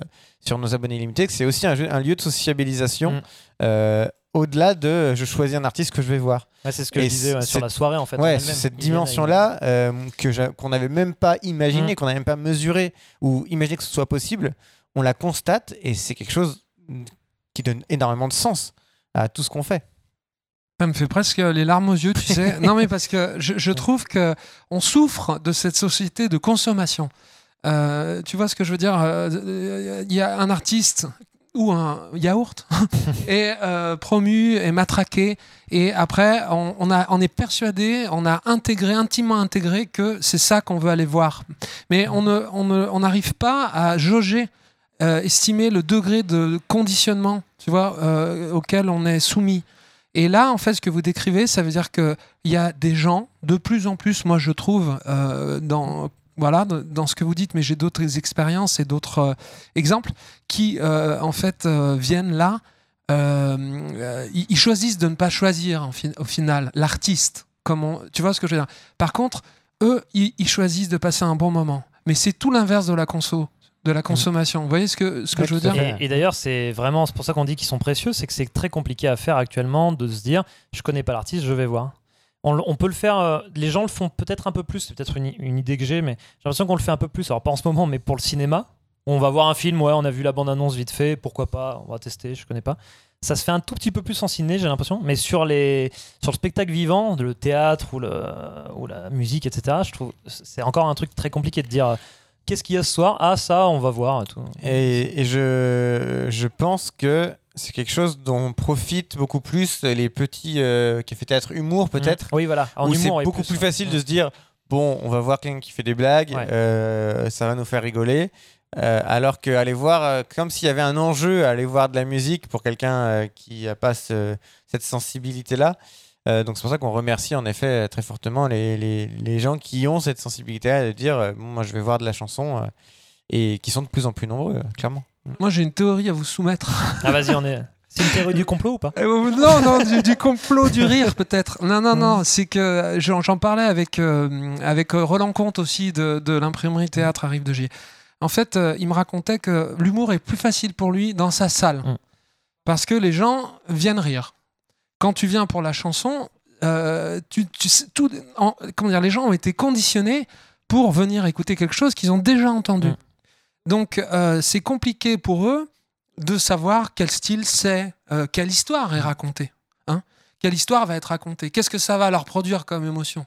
sur nos abonnés limités que c'est aussi un, jeu- un lieu de sociabilisation. Mm. euh, au-delà de euh, je choisis un artiste que je vais voir. Ouais, c'est ce que Et je disais ouais, sur la soirée en fait. Ouais, cette dimension-là euh, que qu'on n'avait même pas imaginé, Mm. qu'on n'avait même pas mesuré ou imaginé que ce soit possible, on la constate et c'est quelque chose qui donne énormément de sens à tout ce qu'on fait. Ça me fait presque les larmes aux yeux, tu sais. non, mais parce que je, je trouve que on souffre de cette société de consommation. Euh, tu vois ce que je veux dire Euh, Il y a un artiste ou un yaourt est euh, promu et matraqué et après on, on a, on est persuadé, on a intégré, intimement intégré que c'est ça qu'on veut aller voir. Mais on ne- on ne- on n'arrive pas à jauger, euh, estimer le degré de conditionnement, tu vois, euh, auquel on est soumis. Et là, en fait, ce que vous décrivez, ça veut dire qu'il y a des gens, de plus en plus, moi je trouve, euh, dans, voilà, dans ce que vous dites, mais j'ai d'autres expériences et d'autres euh, exemples, qui, euh, en fait, viennent là. ils, choisissent de ne pas choisir, au final, l'artiste. Tu vois ce que je veux dire? Par contre, eux, ils, ils choisissent de passer un bon moment. Mais c'est tout l'inverse de la conso, de la consommation. Vous voyez ce que, ce que Ouais, je veux dire. Et, et d'ailleurs, c'est vraiment c'est pour ça qu'on dit qu'ils sont précieux, c'est que c'est très compliqué à faire actuellement de se dire je connais pas l'artiste, je vais voir. On peut le faire, euh, les gens le font peut-être un peu plus, c'est peut-être une, une idée que j'ai, mais j'ai l'impression qu'on le fait un peu plus. Alors pas en ce moment, mais pour le cinéma. On va voir un film, ouais, on a vu la bande-annonce vite fait, pourquoi pas, on va tester, je connais pas. Ça se fait un tout petit peu plus en ciné, j'ai l'impression, mais sur, les, sur le spectacle vivant, le théâtre ou, le, ou la musique, etc., je trouve c'est encore un truc très compliqué de dire qu'est-ce qu'il y a ce soir? Ah, ça, on va voir et tout. Et, et je, je pense que c'est quelque chose dont profitent beaucoup plus les petits euh, cafés théâtre humour peut-être. Oui, voilà. En où c'est beaucoup plus, facile de se dire bon, on va voir quelqu'un qui fait des blagues, Ouais. euh, ça va nous faire rigoler. Euh, alors qu'aller voir, euh, comme s'il y avait un enjeu aller voir de la musique pour quelqu'un qui n'a pas ce- cette sensibilité-là. Euh, donc c'est pour ça qu'on remercie en effet très fortement les, les- les gens qui ont cette sensibilité-là de dire euh, Bon, moi je vais voir de la chanson euh, et qui sont de plus en plus nombreux, euh, clairement. Moi, j'ai une théorie à vous soumettre. Ah, vas-y, on est. C'est une théorie du complot ou pas Euh, non, non, du, du complot du rire peut-être. Non, non, non, c'est que j'en j'en parlais avec, euh, avec Roland Comte aussi de, de l'imprimerie théâtre Arrive de G. En fait, euh, il me racontait que l'humour est plus facile pour lui dans sa salle. Mm. Parce que les gens viennent rire. Quand tu viens pour la chanson, euh, tu, tu sais- tout, en- comment dire, les gens ont été conditionnés pour venir écouter quelque chose qu'ils ont déjà entendu. Mm. Donc, euh, c'est compliqué pour eux de savoir quel style c'est, euh, quelle histoire est racontée. Hein quelle histoire va être racontée? Qu'est-ce que ça va leur produire comme émotion?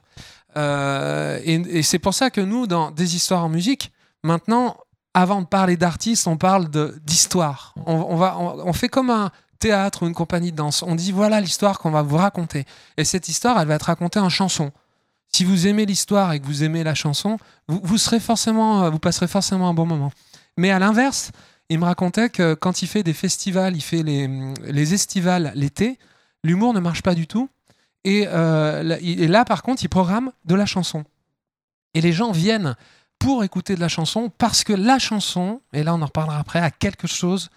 Et, c'est pour ça que nous, dans des histoires en musique, maintenant, avant de parler d'artistes, on parle d'histoire. On, on, va, on, fait comme un théâtre ou une compagnie de danse. On dit voilà l'histoire qu'on va vous raconter. Et cette histoire, elle va être racontée en chanson. Si vous aimez l'histoire et que vous aimez la chanson, vous, vous, serez forcément, vous passerez forcément un bon moment. Mais à l'inverse, il me racontait que quand il fait des festivals, il fait les, les estivales l'été, l'humour ne marche pas du tout. Et, euh, et, là, par contre, il programme de la chanson. Et les gens viennent pour écouter de la chanson parce que la chanson, et là on en reparlera après, a quelque chose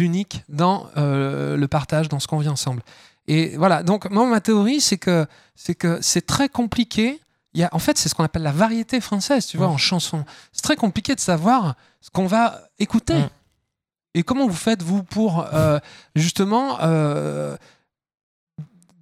d'unique dans euh, le partage, dans ce qu'on vit ensemble. Et voilà, donc moi, ma théorie, c'est que c'est que c'est très compliqué. Il y a, en fait, c'est ce qu'on appelle la variété française, tu vois, en chanson. C'est très compliqué de savoir ce qu'on va écouter. Mm. Et comment vous faites, vous, pour euh, justement euh,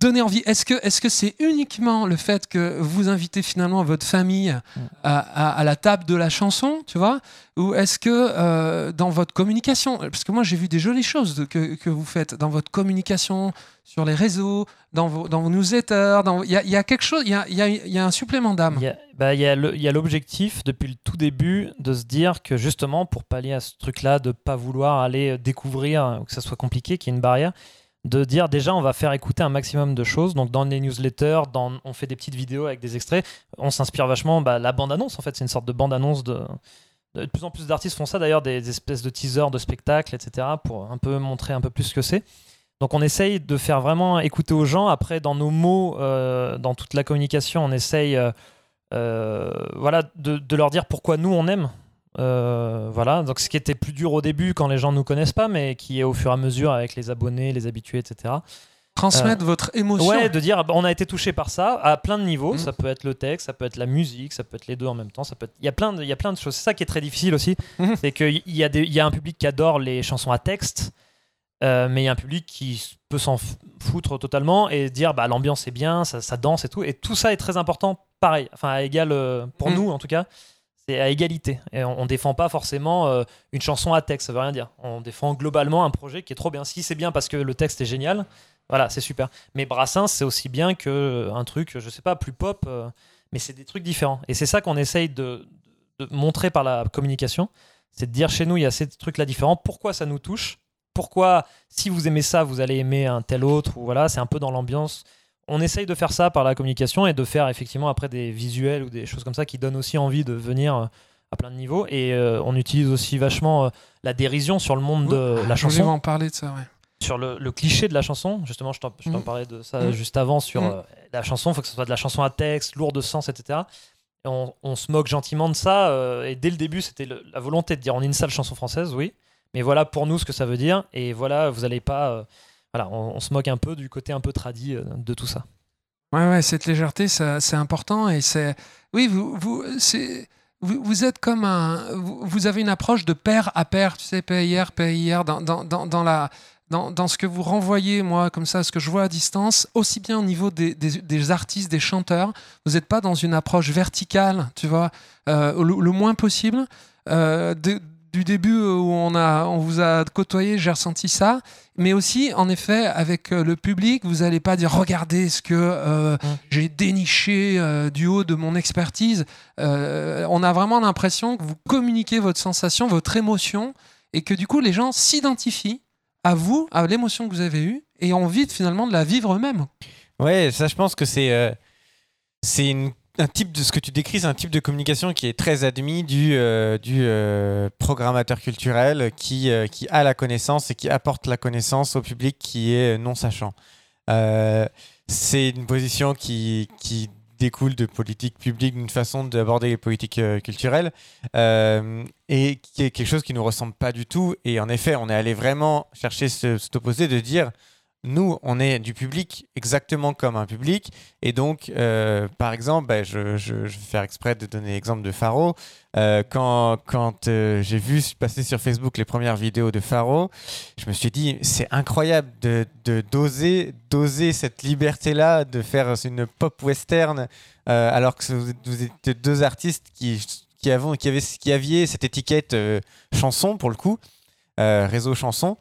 donner envie Est-ce que c'est uniquement le fait que vous invitez finalement votre famille à, la table de la chanson, tu vois? Ou est-ce que euh, dans votre communication? Parce que moi, j'ai vu des jolies choses que, vous faites dans votre communication sur les réseaux, dans vos, dans newsletters. Il y, a quelque chose, il y a, un supplément d'âme. Il bah, y a l'objectif depuis le tout début de se dire que justement, pour pallier à ce truc-là, de ne pas vouloir aller découvrir, que ça soit compliqué, qu'il y ait une barrière, de dire déjà on va faire écouter un maximum de choses. Donc dans les newsletters, dans, on fait des petites vidéos avec des extraits. On s'inspire vachement. Bah, la bande-annonce, en fait, c'est une sorte de bande-annonce de... De plus en plus d'artistes font ça d'ailleurs, des, espèces de teasers de spectacles, etc., pour un peu montrer un peu plus ce que c'est. Donc on essaye de faire vraiment écouter aux gens. Après, dans nos mots, euh, dans toute la communication, on essaye euh, euh, voilà, de, leur dire pourquoi nous on aime. Voilà, donc ce qui était plus dur au début quand les gens ne nous connaissent pas, mais qui est au fur et à mesure avec les abonnés, les habitués, etc. Transmettre votre émotion. Ouais, de dire on a été touché par ça à plein de niveaux. Mmh. Ça peut être le texte, ça peut être la musique, ça peut être les deux en même temps. Ça peut il y a plein de, il y a plein de choses. C'est ça qui est très difficile aussi, mmh. c'est qu'il y a il y a un public qui adore les chansons à texte. Euh, mais il y a un public qui peut s'en foutre totalement et dire bah l'ambiance est bien, ça, danse et tout. Et tout ça est très important, pareil, enfin à égal euh, pour mm. nous en tout cas, c'est à égalité. Et on, ne défend pas forcément euh, une chanson à texte, ça veut rien dire. On défend globalement un projet qui est trop bien. Si c'est bien parce que le texte est génial, voilà, c'est super. Mais Brassens, c'est aussi bien que un truc, je sais pas, plus pop, mais c'est des trucs différents. Et c'est ça qu'on essaye de, de montrer par la communication, c'est de dire chez nous il y a ces trucs là différents. Pourquoi ça nous touche? Pourquoi, si vous aimez ça, vous allez aimer un tel autre, ou voilà, c'est un peu dans l'ambiance. On essaye de faire ça par la communication et de faire effectivement après des visuels ou des choses comme ça qui donnent aussi envie de venir euh, à plein de niveaux. Et euh, on utilise aussi vachement euh, la dérision sur le monde de la chanson. en parler de ça, ouais. Sur le, cliché de la chanson, justement, je t'en mm. parlais de ça mm. juste avant sur mm. la chanson, il faut que ce soit de la chanson à texte, lourde de sens, etc. Et on, se moque gentiment de ça. et dès le début, c'était la volonté de dire on est une sale chanson française, oui. Mais voilà pour nous ce que ça veut dire. Et voilà, vous n'allez pas. Voilà, on, se moque un peu du côté un peu tradit euh, de tout ça. Ouais, ouais, cette légèreté, c'est important. Et c'est. Oui, vous, vous, vous, êtes comme un. Vous, avez une approche de père à père, tu sais, PIR, PIR, dans, dans, dans, dans la. Dans, dans, ce que vous renvoyez, moi, comme ça, ce que je vois à distance, aussi bien au niveau des, des, artistes, des chanteurs, vous n'êtes pas dans une approche verticale, tu vois, euh, le, moins possible. Euh, du début où on, a, on vous a côtoyé, j'ai ressenti ça. Mais aussi, en effet, avec euh, le public, vous n'allez pas dire regardez ce que euh, mmh. j'ai déniché euh, du haut de mon expertise. on a vraiment l'impression que vous communiquez votre sensation, votre émotion, et que du coup, les gens s'identifient à vous, à l'émotion que vous avez eue, et ont envie finalement de la vivre eux-mêmes. Ouais, ça, je pense que c'est c'est une un type de ce que tu décris, c'est un type de communication qui est très admis du, euh, euh, programmateur culturel qui, euh, qui a la connaissance et qui apporte la connaissance au public qui est non sachant. c'est une position qui, découle de politiques publiques, d'une façon d'aborder les politiques culturelles, et qui est quelque chose qui ne nous ressemble pas du tout. Et en effet, on est allé vraiment chercher ce, cet opposé de dire nous, on est du public exactement comme un public. Et donc, euh, par exemple, bah, je, vais faire exprès de donner l'exemple de Faro. Euh, quand euh, j'ai vu passer sur Facebook les premières vidéos de Faro, je me suis dit, c'est incroyable de, d'oser, cette liberté-là, de faire une pop western, alors que vous êtes deux artistes qui, avaient, qui aviez cette étiquette chanson, pour le coup. réseau chanson.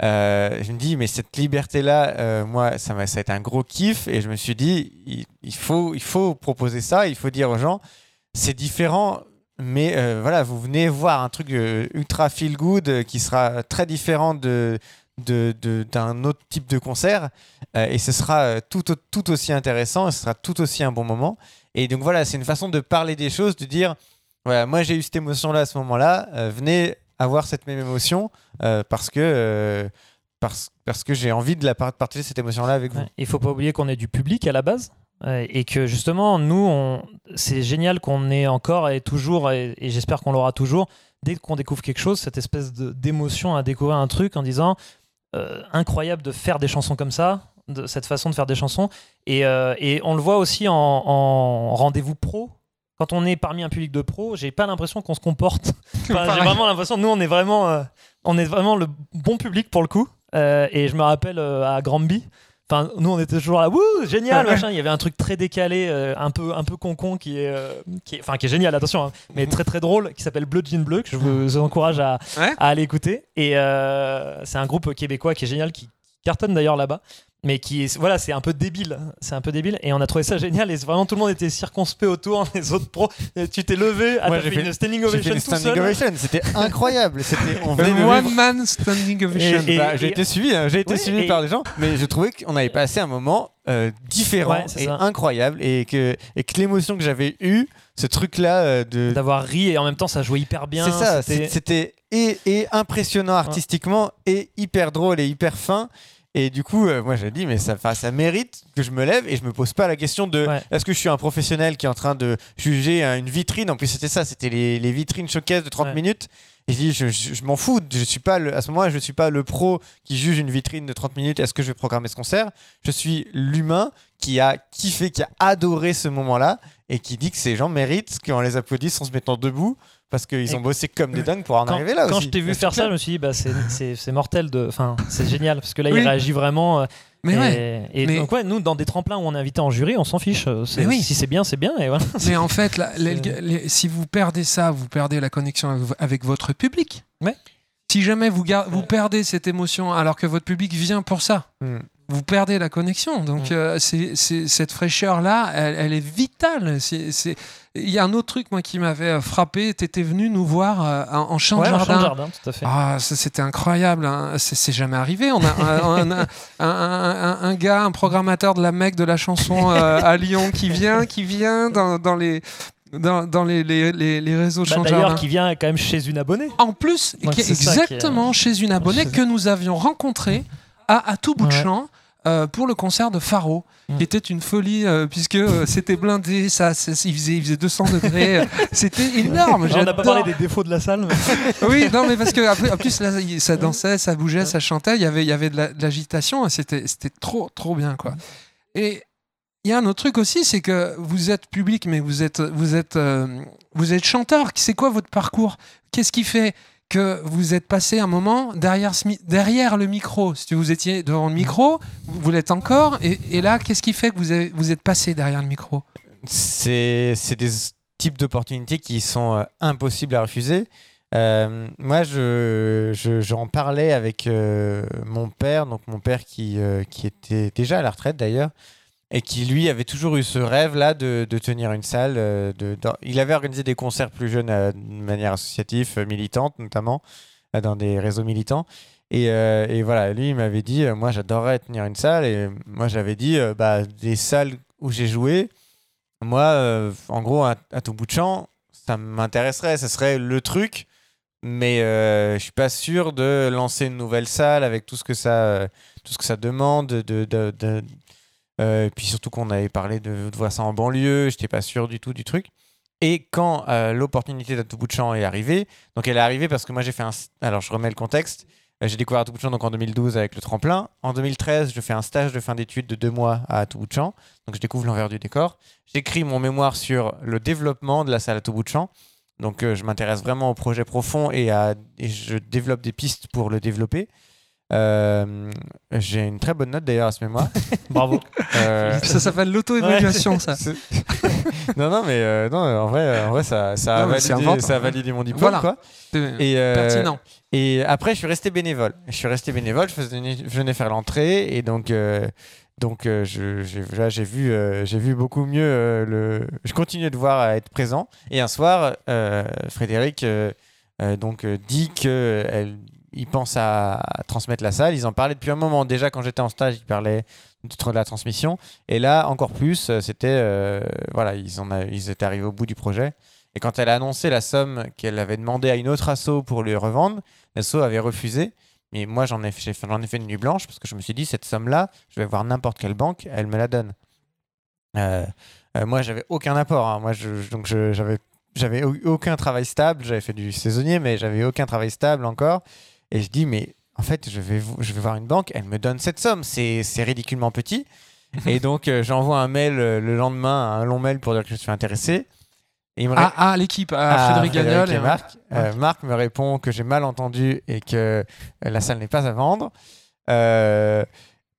Je me dis, mais cette liberté-là, moi, ça, ça a été un gros kiff. Et je me suis dit, il, faut, il faut proposer ça. Il faut dire aux gens, c'est différent. Mais voilà, vous venez voir un truc ultra feel good qui sera très différent de, d'un autre type de concert euh, et ce sera euh, tout, tout aussi intéressant et ce sera tout aussi un bon moment. Et donc voilà, c'est une façon de parler des choses, de dire voilà, moi j'ai eu cette émotion-là à ce moment-là, euh, venez avoir cette même émotion parce que. parce, parce que j'ai envie de la partager cette émotion-là avec vous. Il faut pas oublier qu'on est du public à la base et que justement, nous, c'est génial qu'on ait encore et toujours, et, et j'espère qu'on l'aura toujours, dès qu'on découvre quelque chose, cette espèce d'émotion à découvrir un truc en disant euh, incroyable de faire des chansons comme ça, de cette façon de faire des chansons. Et, euh, et on le voit aussi en, rendez-vous pro. Quand on est parmi un public de pro, j'ai pas l'impression qu'on se comporte. j'ai vraiment l'impression, nous, on est vraiment, euh, on est vraiment le bon public pour le coup. et je me rappelle à Granby, Enfin, nous, on était toujours là, wouh, génial, machin. Il y avait un truc très décalé, un peu, un peu concon qui est, qui est, enfin, qui est génial, attention, hein, mais très très drôle, qui s'appelle Bleu Jean Bleu, que je vous encourage à, à aller écouter. Et c'est un groupe québécois qui est génial, qui cartonne d'ailleurs là-bas mais qui est voilà c'est un peu débile. C'est un peu débile. Et on a trouvé ça génial. Et vraiment tout le monde était circonspect autour les autres pros. Tu t'es levé à fait, fait, une standing ovation tout standing ovation. C'était incroyable. C'était one man standing ovation. Bah, j'ai été suivi hein, j'ai été suivi par les gens. Mais je trouvais qu'on avait passé un moment euh, différent et incroyable. Et que et que l'émotion que j'avais eue ce truc là euh, de d'avoir ri et en même temps ça jouait hyper bien. C'est ça. C'était et, et, impressionnant artistiquement et hyper drôle et hyper fin et du coup, euh, moi j'ai dit, mais ça, ça mérite que je me lève et je me pose pas la question de est-ce que je suis un professionnel qui est en train de juger une vitrine? En plus, c'était ça, c'était les, les, vitrines showcase de 30 minutes. Et je dis, je, je, m'en fous, je suis pas à ce moment-là, je suis pas le pro qui juge une vitrine de 30 minutes. Est-ce que je vais programmer ce concert? Je suis l'humain qui a kiffé, qui a adoré ce moment-là et qui dit que ces gens méritent qu'on les applaudisse en se mettant debout parce qu'ils ont bossé comme des dingues pour en arriver là quand aussi. je t'ai vu faire ça, je me suis dit, bah, c'est mortel, de... enfin, c'est génial, parce que là, il réagit vraiment. Euh, mais et, ouais. Et donc, ouais, nous, dans des tremplins où on est invité en jury, on s'en fiche. Euh, oui. Si c'est bien, c'est bien. Et voilà. Mais en fait, si vous perdez ça, vous perdez la connexion avec votre public. Ouais. Si jamais vous, vous perdez cette émotion alors que votre public vient pour ça, hmm vous perdez la connexion. Donc, euh, c'est, cette fraîcheur-là, elle, est vitale. Il y a un autre truc, moi, qui m'avait euh, frappé. Tu étais venu nous voir euh, en, champ de jardin. tout à fait. Ah, ça, c'était incroyable. Hein. C'est, jamais arrivé. On a, un, gars, un programmateur de la mec de la chanson à Lyon qui vient, qui vient dans, les. Dans, les, les, les, réseaux bah, D'ailleurs, qui vient quand même chez une abonnée. En plus, exactement chez une abonnée que nous avions rencontrée à, à tout bout de champ. Euh, pour le concert de Faro, mm. qui était une folie euh, puisque euh, c'était blindé, ça, il faisait, il faisait 200 degrés, c'était énorme. on n'a pas parlé des défauts de la salle. oui, non, mais parce que en plus là, ça dansait, ça bougeait, ça chantait, il y avait, il y avait de l'agitation, c'était, c'était trop, trop bien quoi. Et il y a un autre truc aussi, c'est que vous êtes public, mais vous êtes, vous êtes, vous êtes chanteur. C'est quoi votre parcours? Qu'est-ce qui fait que vous êtes passé un moment derrière, le micro. Si vous étiez devant le micro, vous l'êtes encore. Et, là, qu'est-ce qui fait que vous, êtes passé derrière le micro? C'est des types d'opportunités qui sont euh, impossibles à refuser. Euh, moi, je, j'en parlais avec euh, mon père, donc mon père qui, qui était déjà à la retraite d'ailleurs, et qui lui avait toujours eu ce rêve là de, de tenir une salle. Euh, il avait organisé des concerts plus jeunes euh, de manière associative, euh, militante notamment, dans des réseaux militants. Et, voilà, lui il m'avait dit, moi j'adorerais tenir une salle. Et moi j'avais dit, bah, des salles où j'ai joué, moi en gros à, tout bout de champ, ça m'intéresserait, ce serait le truc. Mais je suis pas sûr de lancer une nouvelle salle avec tout ce que ça, tout ce que ça demande de, de, de euh, puis surtout qu'on avait parlé de, voir ça en banlieue, j'étais pas sûr du tout du truc. Et quand euh, l'opportunité d'À de est arrivée, donc elle est arrivée parce que moi j'ai fait un. Alors je remets le contexte. Euh, j'ai découvert À de donc en 2012 avec le tremplin. En 2013, je fais un stage de fin d'études de deux mois à, tout de. Donc je découvre l'envers du décor. J'écris mon mémoire sur le développement de la salle à tout de. Donc je m'intéresse vraiment au projet profond et, à, et je développe des pistes pour le développer. Euh, j'ai une très bonne note d'ailleurs à ce mémoire. Bravo. Euh, Ça s'appelle l'auto-évaluation, ça. non, non, mais euh, non, en vrai, en vrai ça, ça, a Non, validé, ça a validé mon diplôme. Voilà. Quoi. C'est Et, euh, pertinent. et après, je suis resté bénévole. Je suis resté bénévole, je, faisais- je venais faire l'entrée et donc, euh, donc euh, je- j'ai là, j'ai vu, euh, j'ai vu beaucoup mieux euh, le. Je continuais de voir à être présent. Et un soir, euh, Frédéric euh, euh, donc euh, dit que elle, il pense à, transmettre la salle. Ils en parlaient depuis un moment. Déjà, quand j'étais en stage, ils parlaient de la transmission. Et là, encore plus, euh, c'était euh, voilà, ils en ils étaient arrivés au bout du projet. Et quand elle a annoncé la somme qu'elle avait demandé à une autre asso pour le revendre, l'asso avait refusé. Mais moi, j'en ai, ai fait une nuit blanche parce que je me suis dit, cette somme-là, je vais voir n'importe quelle banque, elle me la donne. Euh, euh, moi, j'avais aucun apport. hein. Moi, je, donc, j'avais, j'avais au- aucun travail stable. J'avais fait du saisonnier, mais j'avais aucun travail stable encore. Et je dis, mais en fait, je vais, je vais voir une banque, elle me donne cette somme. C'est, ridiculement petit. Et donc, euh, j'envoie un mail euh, le lendemain, un long mail pour dire que je suis intéressé. Et il me Ah, ah, l'équipe, à à Frédéric Gagnol. et et- Marc. Euh, Marc me répond que j'ai mal entendu et que euh, la salle n'est pas à vendre. Euh,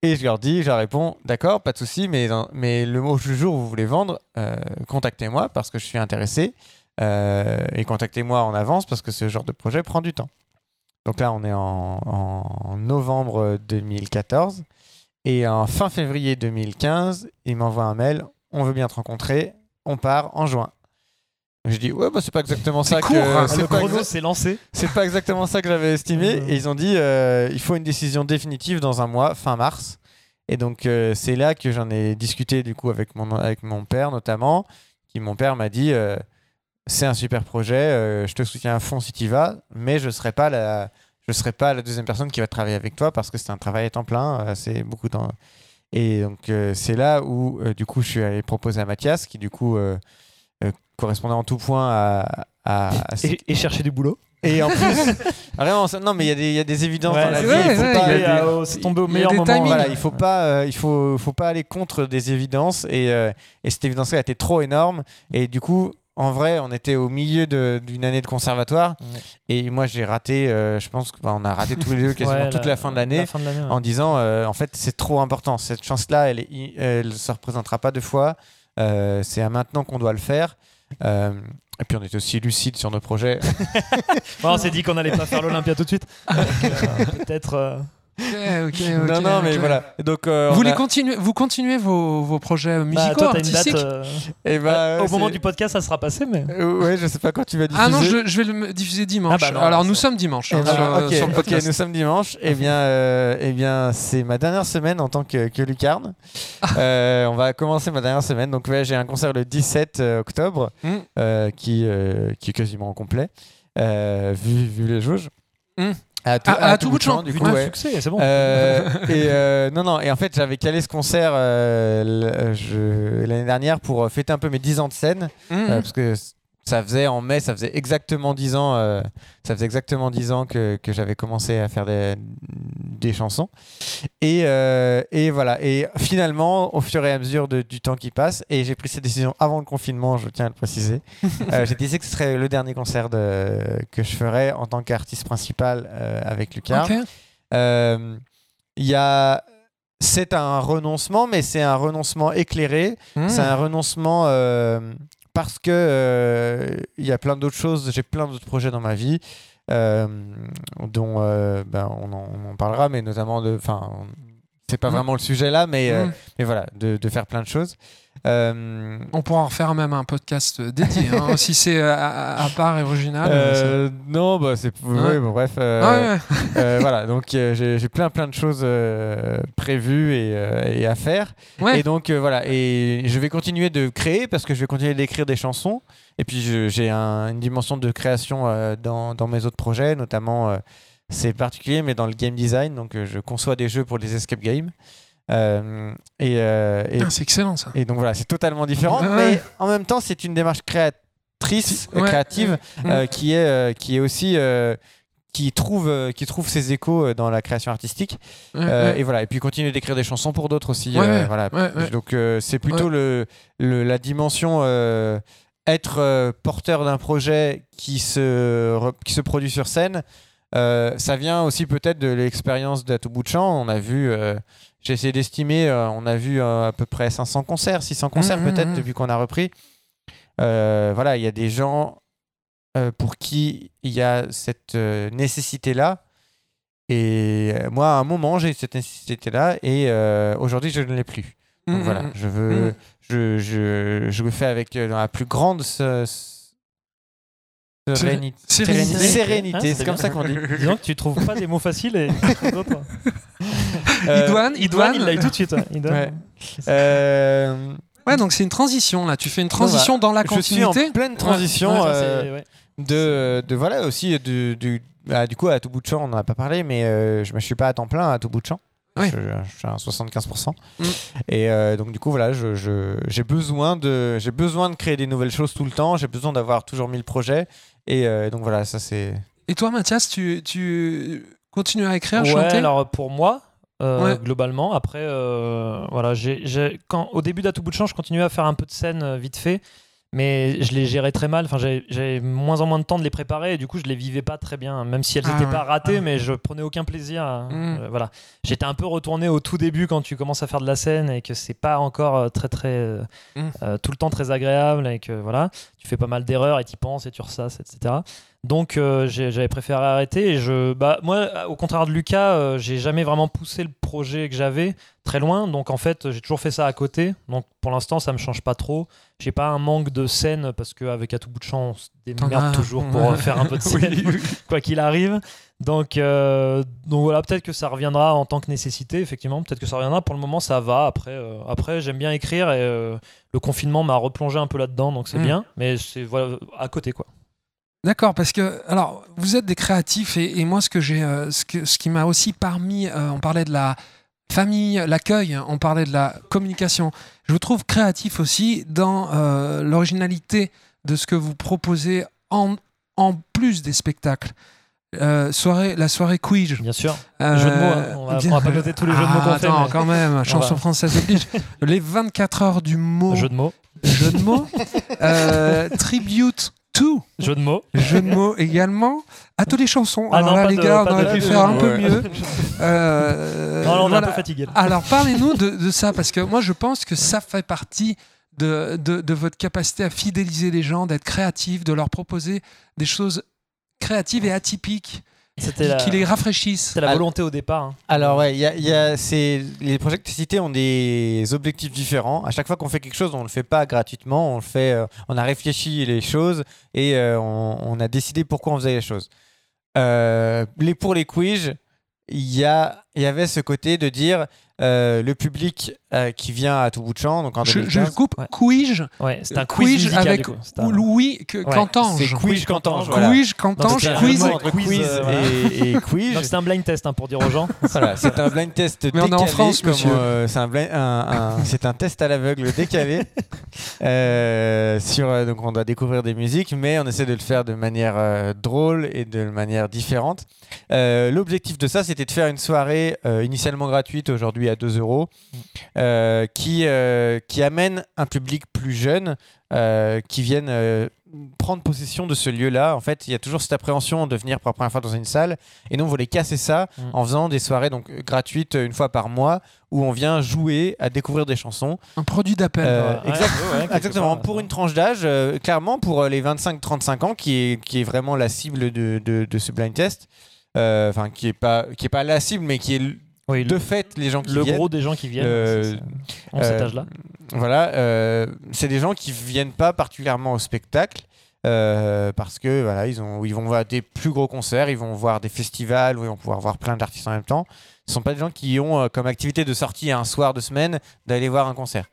et je leur dis, je leur réponds, d'accord, pas de souci, mais, dans- mais le mot du jour où vous voulez vendre, euh, contactez-moi parce que je suis intéressé. Euh, et contactez-moi en avance parce que ce genre de projet prend du temps. Donc là, on est en, en novembre 2014. Et en fin février 2015, il m'envoie un mail, on veut bien te rencontrer, on part en juin. Je dis ouais bah c'est pas exactement ça que hein. c'est le pas, chrono s'est lancé. c'est pas exactement ça que j'avais estimé et ils ont dit euh, il faut une décision définitive dans un mois fin mars et donc euh, c'est là que j'en ai discuté du coup avec mon avec mon père notamment qui mon père m'a dit euh, c'est un super projet euh, je te soutiens à fond si tu vas mais je serai pas la je serai pas la deuxième personne qui va travailler avec toi parce que c'est un travail à temps plein euh, c'est beaucoup dans et donc euh, c'est là où euh, du coup je suis allé proposer à Mathias qui du coup euh, euh, correspondait en tout point à, à, à Et, et chercher du boulot. et en plus, vraiment, ça- non, mais il y, a des- il y a des évidences Ouais, dans la c'est vie. ouais, y euh, c'est tombé au y meilleur moment. voilà, il faut pas, euh, il faut, faut pas aller contre des évidences. Et, euh, et cette évidence-là était trop énorme. Et du coup, en vrai, on était au milieu d'une année de conservatoire. Ouais. Et moi, j'ai raté. euh, je pense qu'on a raté tous les deux quasiment Ouais, toute la, fin de l'année. la fin de l'année, ouais. En disant, euh, en fait, c'est trop important. Cette chance-là, elle, elle se représentera pas deux fois. Euh, c'est à maintenant qu'on doit le faire. Et puis on était aussi lucide sur nos projets. On s'est dit qu'on n'allait pas faire l'Olympia tout de suite. Peut-être. Euh, Ok, ok, non, non, mais voilà. Donc, euh, Vous, les a- continuez, vous continuez vos, vos projets bah, musicaux, toi, t'as une date. artistiques euh, Eh ben, au moment du podcast, ça sera passé, mais. Euh, ouais, je sais pas quand tu vas diffuser. Ah non, je, je vais le diffuser dimanche. Ah bah non, Alors nous sommes dimanche Eh hein, ben, sur, sur le ok, podcast. nous sommes dimanche. Eh bien, euh, eh bien, c'est ma dernière semaine en tant que, que lucarne. Euh, on va commencer ma dernière semaine. Donc, ouais, j'ai un concert le 17 octobre Mm. euh, qui, euh, qui est quasiment complet, euh, vu, vu les jauges. Mm. À, tout, À- à tout bout de champ, du coup, Ouais, succès, c'est bon. Euh, et euh, non, non, et en fait, j'avais calé ce concert euh, l'année dernière pour fêter un peu mes 10 ans de scène. Mmh. Euh, parce que ça faisait en mai, ça faisait exactement 10 ans, euh, ça faisait exactement 10 ans que, que j'avais commencé à faire des, des chansons. Et, euh, et voilà. Et finalement, au fur et à mesure de- du temps qui passe, et j'ai pris cette décision avant le confinement, je tiens à le préciser, euh, j'ai décidé que ce serait le dernier concert de, que je ferais en tant qu'artiste principal avec Lucas. Il y a. C'est un renoncement, mais c'est un renoncement éclairé. Mmh. C'est un renoncement euh, parce que euh, il y a plein d'autres choses. J'ai plein d'autres projets dans ma vie euh, dont euh, ben, on, en, on en parlera, mais notamment de. Enfin, c'est pas Mhm. vraiment le sujet là, mais, Mmh. mais voilà, de, de faire plein de choses. Euh, On pourra en refaire même un podcast dédié, hein, si c'est euh, à, à part et original. euh, non, bah c'est Ouais. ouais, bon, bref. euh, Ouais, voilà, donc j'ai plein plein de choses prévues et, et à faire. Ouais. Et donc voilà, et je vais continuer de créer parce que je vais continuer d'écrire des chansons. Et puis j'ai un- une dimension de création dans, dans mes autres projets, notamment c'est particulier, mais dans le game design. Donc je conçois des jeux pour des escape games. Euh, et, euh, et, Ah, c'est excellent ça. et donc voilà, c'est totalement différent, Ouais. mais en même temps c'est une démarche créatrice, Ouais. créative, euh, qui est qui est aussi qui trouve qui trouve ses échos dans la création artistique. Ouais, Euh, ouais. Et voilà, et puis continuer d'écrire des chansons pour d'autres aussi. Ouais, euh, voilà. Donc euh, c'est plutôt le, le- la dimension être porteur d'un projet qui se, qui se produit sur scène ça vient aussi peut-être de l'expérience d'À tout bout de champ. On a vu, j'ai essayé d'estimer, euh, on a vu euh, à peu près 500 concerts, 600 concerts Mhm, peut-être mhm. depuis qu'on a repris. Euh, voilà, il y a des gens pour qui il y a cette nécessité-là. Et moi, à un moment, j'ai eu cette nécessité-là et aujourd'hui, je ne l'ai plus. Donc voilà, je veux, je, je, je le fais avec dans la plus grande sérénité. sérénité. Sérénité, Ah, c'est c'est comme bien. ça qu'on dit. Disons que tu trouves pas des mots faciles et d'autres. Euh, Idouane, Idouane, il l'a eu tout de suite. ouais. Idouane. Ouais. euh, Ouais, donc c'est une transition là. Tu fais une transition dans la je suis en continuité. pleine transition euh, de, de voilà aussi du bah, du coup à tout bout de champ on n'en a pas parlé mais euh, je ne suis pas à temps plein à tout bout de champ Oui. je, je suis à 75% Mm. et euh, donc du coup voilà je- je- j'ai besoin de j'ai besoin de créer des nouvelles choses tout le temps j'ai besoin d'avoir toujours mille projets et euh, donc voilà ça c'est Et toi, Mathias, tu, tu continues à écrire, Ouais, chanter alors pour moi, euh, Ouais. globalement, après, euh, voilà, j'ai, quand, au début d'À tout bout de champ, je continuais à faire un peu de scène euh, vite fait, mais je les gérais très mal. Enfin, j'avais, moins en moins de temps de les préparer et du coup, je les vivais pas très bien, même si elles Ah n'étaient ouais. pas ratées, mais je prenais aucun plaisir. Mm. euh, voilà, j'étais un peu retourné au tout début quand tu commences à faire de la scène et que c'est pas encore très très Mm. tout le temps très agréable et que voilà, tu fais pas mal d'erreurs et tu penses et tu ressasses, etc. Donc euh, j'avais préféré arrêter et je bah moi au contraire de Lucas, euh, j'ai jamais vraiment poussé le projet que j'avais très loin. Donc en fait, j'ai toujours fait ça à côté. Donc pour l'instant, ça me change pas trop. J'ai pas un manque de scène parce qu'avec à tout bout de champ, on se démerde as- toujours pour ouais. faire un peu de scène Oui, oui. quoi qu'il arrive. Donc, euh, donc voilà, peut-être que ça reviendra en tant que nécessité, effectivement. Peut-être que ça reviendra. Pour le moment, ça va. Après, après j'aime bien écrire et le confinement m'a replongé un peu là-dedans, donc c'est Mm. bien. Mais c'est voilà, à côté, quoi. D'accord, parce que alors vous êtes des créatifs et, et moi ce que j'ai, euh, ce, que- ce qui m'a aussi parmi, euh, on parlait de la famille, l'accueil, on parlait de la communication. Je vous trouve créatif aussi dans euh, l'originalité de ce que vous proposez en, en plus des spectacles. Soirée, la soirée quiz. Bien sûr. Jeux de mots, hein. On va- on va pas noter tous les jeux de mots qu'on Ah, fait, Attends, mais- quand même, chanson française oblige. Les 24 heures du mot, Jeu de mots. jeu de mots. Tribute to, Jeu de mots. jeu de mots également. À toutes les chansons. Ah Alors non, là, les de- gars, on aurait pu faire un peu mieux. Euh, non, là, on est un peu fatigué. Alors parlez-nous de, de ça, parce que moi je pense que ça fait partie de, de, de votre capacité à fidéliser les gens, d'être créatif, de leur proposer des choses créatives et atypiques C'était qui, la, qui les rafraîchissent. c'était la volonté au départ. hein. Alors ouais, il y a, il y a- c'est- les projets que tu cités ont des objectifs différents. À chaque fois qu'on fait quelque chose, on ne le fait pas gratuitement, on le fait, euh, on a réfléchi les choses et euh, on, on a décidé pourquoi on faisait les choses. Euh, les, pour les quiz, il y, a, il y avait ce côté de dire euh, le public euh, qui vient à tout bout de champ, donc en Je, je 2015, coupe, Ouais. quiz, Ouais, c'est un quiz, musical, avec un- Louis Cantange. c'est quiz Cantange. voilà. Quiz, Cantange, c'est un quiz. quiz, quiz euh, et, et quiz. C'est un blind test hein, pour dire aux gens. Voilà, c'est un blind test Mais on est en décalé, France, comme, monsieur. euh, c'est un, blind- un- un- c'est un test à l'aveugle décalé. Euh, sur, euh, donc on doit découvrir des musiques, mais on essaie de le faire de manière euh, drôle et de manière différente. Euh, L'objectif de ça, c'était de faire une soirée euh, initialement gratuite, aujourd'hui à 2 euros, euh, qui, euh, qui amène un public plus jeune euh, qui viennent euh, prendre possession de ce lieu-là. En fait, il y a toujours cette appréhension de venir pour la première fois dans une salle. Et nous, on voulait casser ça Mm. en faisant des soirées donc, gratuites une fois par mois où on vient jouer, à découvrir des chansons. Un produit d'appel. Euh, Ouais, exact- ouais, ouais, quelque Exactement, part, pour ouais. une tranche d'âge, euh, clairement pour les 25-35 ans, qui est, qui est vraiment la cible de, de, de ce blind test. Euh, Enfin, qui n'est pas, qui est pas la cible, mais qui est Oui, de le, fait les gens qui le viennent. gros des gens qui viennent Euh, c'est- ont cet euh, âge-là. Voilà, euh, c'est des gens qui viennent pas particulièrement au spectacle. euh, parce que voilà, ils, ont, ils vont voir des plus gros concerts, ils vont voir des festivals où ils vont pouvoir voir plein d'artistes en même temps. Ce sont pas des gens qui ont euh, comme activité de sortie un soir de semaine d'aller voir un concert.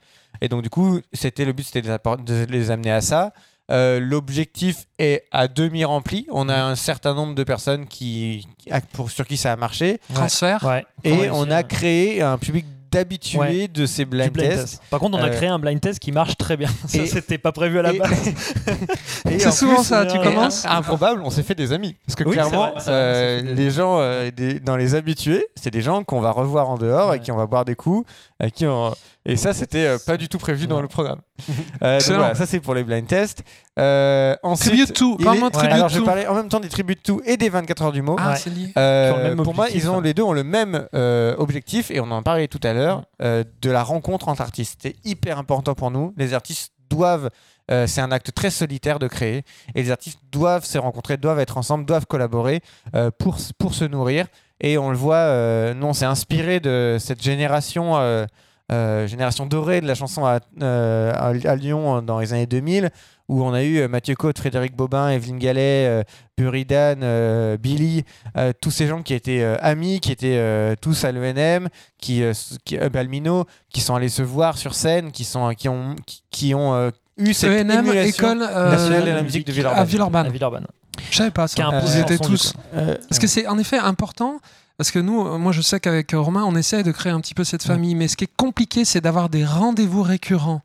Et donc du coup, c'était le but, c'était de les amener à ça. Euh, L'objectif est à demi rempli. On a un certain nombre de personnes qui, qui- pour, sur qui ça a marché. Transfert. Ouais. Et Ouais, on a créé un public d'habitués Ouais. de ces blind, blind tests. test. Par contre, on a Euh, créé un blind test qui marche très bien. Ça, et- c'était pas prévu à la et- base. Et C'est en souvent plus, ça, tu euh, commences Improbable, on s'est fait des amis. Parce que Oui, clairement, vrai, vrai, les gens euh, des- dans les habitués, c'est des gens qu'on va revoir en dehors et qui on va boire des coups, à qui on- Et ça, c'était euh, pas du tout prévu dans le programme. Euh, donc Excellent. voilà, ça c'est pour les blind tests. Euh, ensuite, Tribute to, il parle-moi est- Tribute Alors, je to. parlais en même temps des tributes to et des 24 heures du mot. Ah, Ouais. c'est lié. Euh, le même pour moi, objectif, ils ont hein. les deux ont le même euh, objectif et on en parlait tout à l'heure euh, de la rencontre entre artistes. C'est hyper important pour nous. Les artistes doivent, euh, c'est un acte très solitaire de créer et les artistes doivent se rencontrer, doivent être ensemble, doivent collaborer euh, pour s- pour se nourrir. Et on le voit, euh, nous on s'est inspiré de cette génération. euh, euh, génération dorée de la chanson à, euh, à, Lyon euh, dans les années 2000 où on a eu Mathieu Côte, Frédéric Bobin, Evelyne Gallet, euh, Buridan, euh, Billy, euh, tous ces gens qui étaient euh, amis, qui étaient euh, tous à l'ENM, qui, euh, euh, Balmino, qui sont allés se voir sur scène, qui sont qui ont qui, qui ont euh, eu cette ENM, école euh, nationale de la musique de Villeurbanne. à Villeurbanne. Je savais pas ça. Ils étaient tous. Euh, Parce que c'est en effet important. Parce que nous, euh, moi je sais qu'avec euh, Romain, on essaie de créer un petit peu cette famille. Mais ce qui est compliqué, c'est d'avoir des rendez-vous récurrents.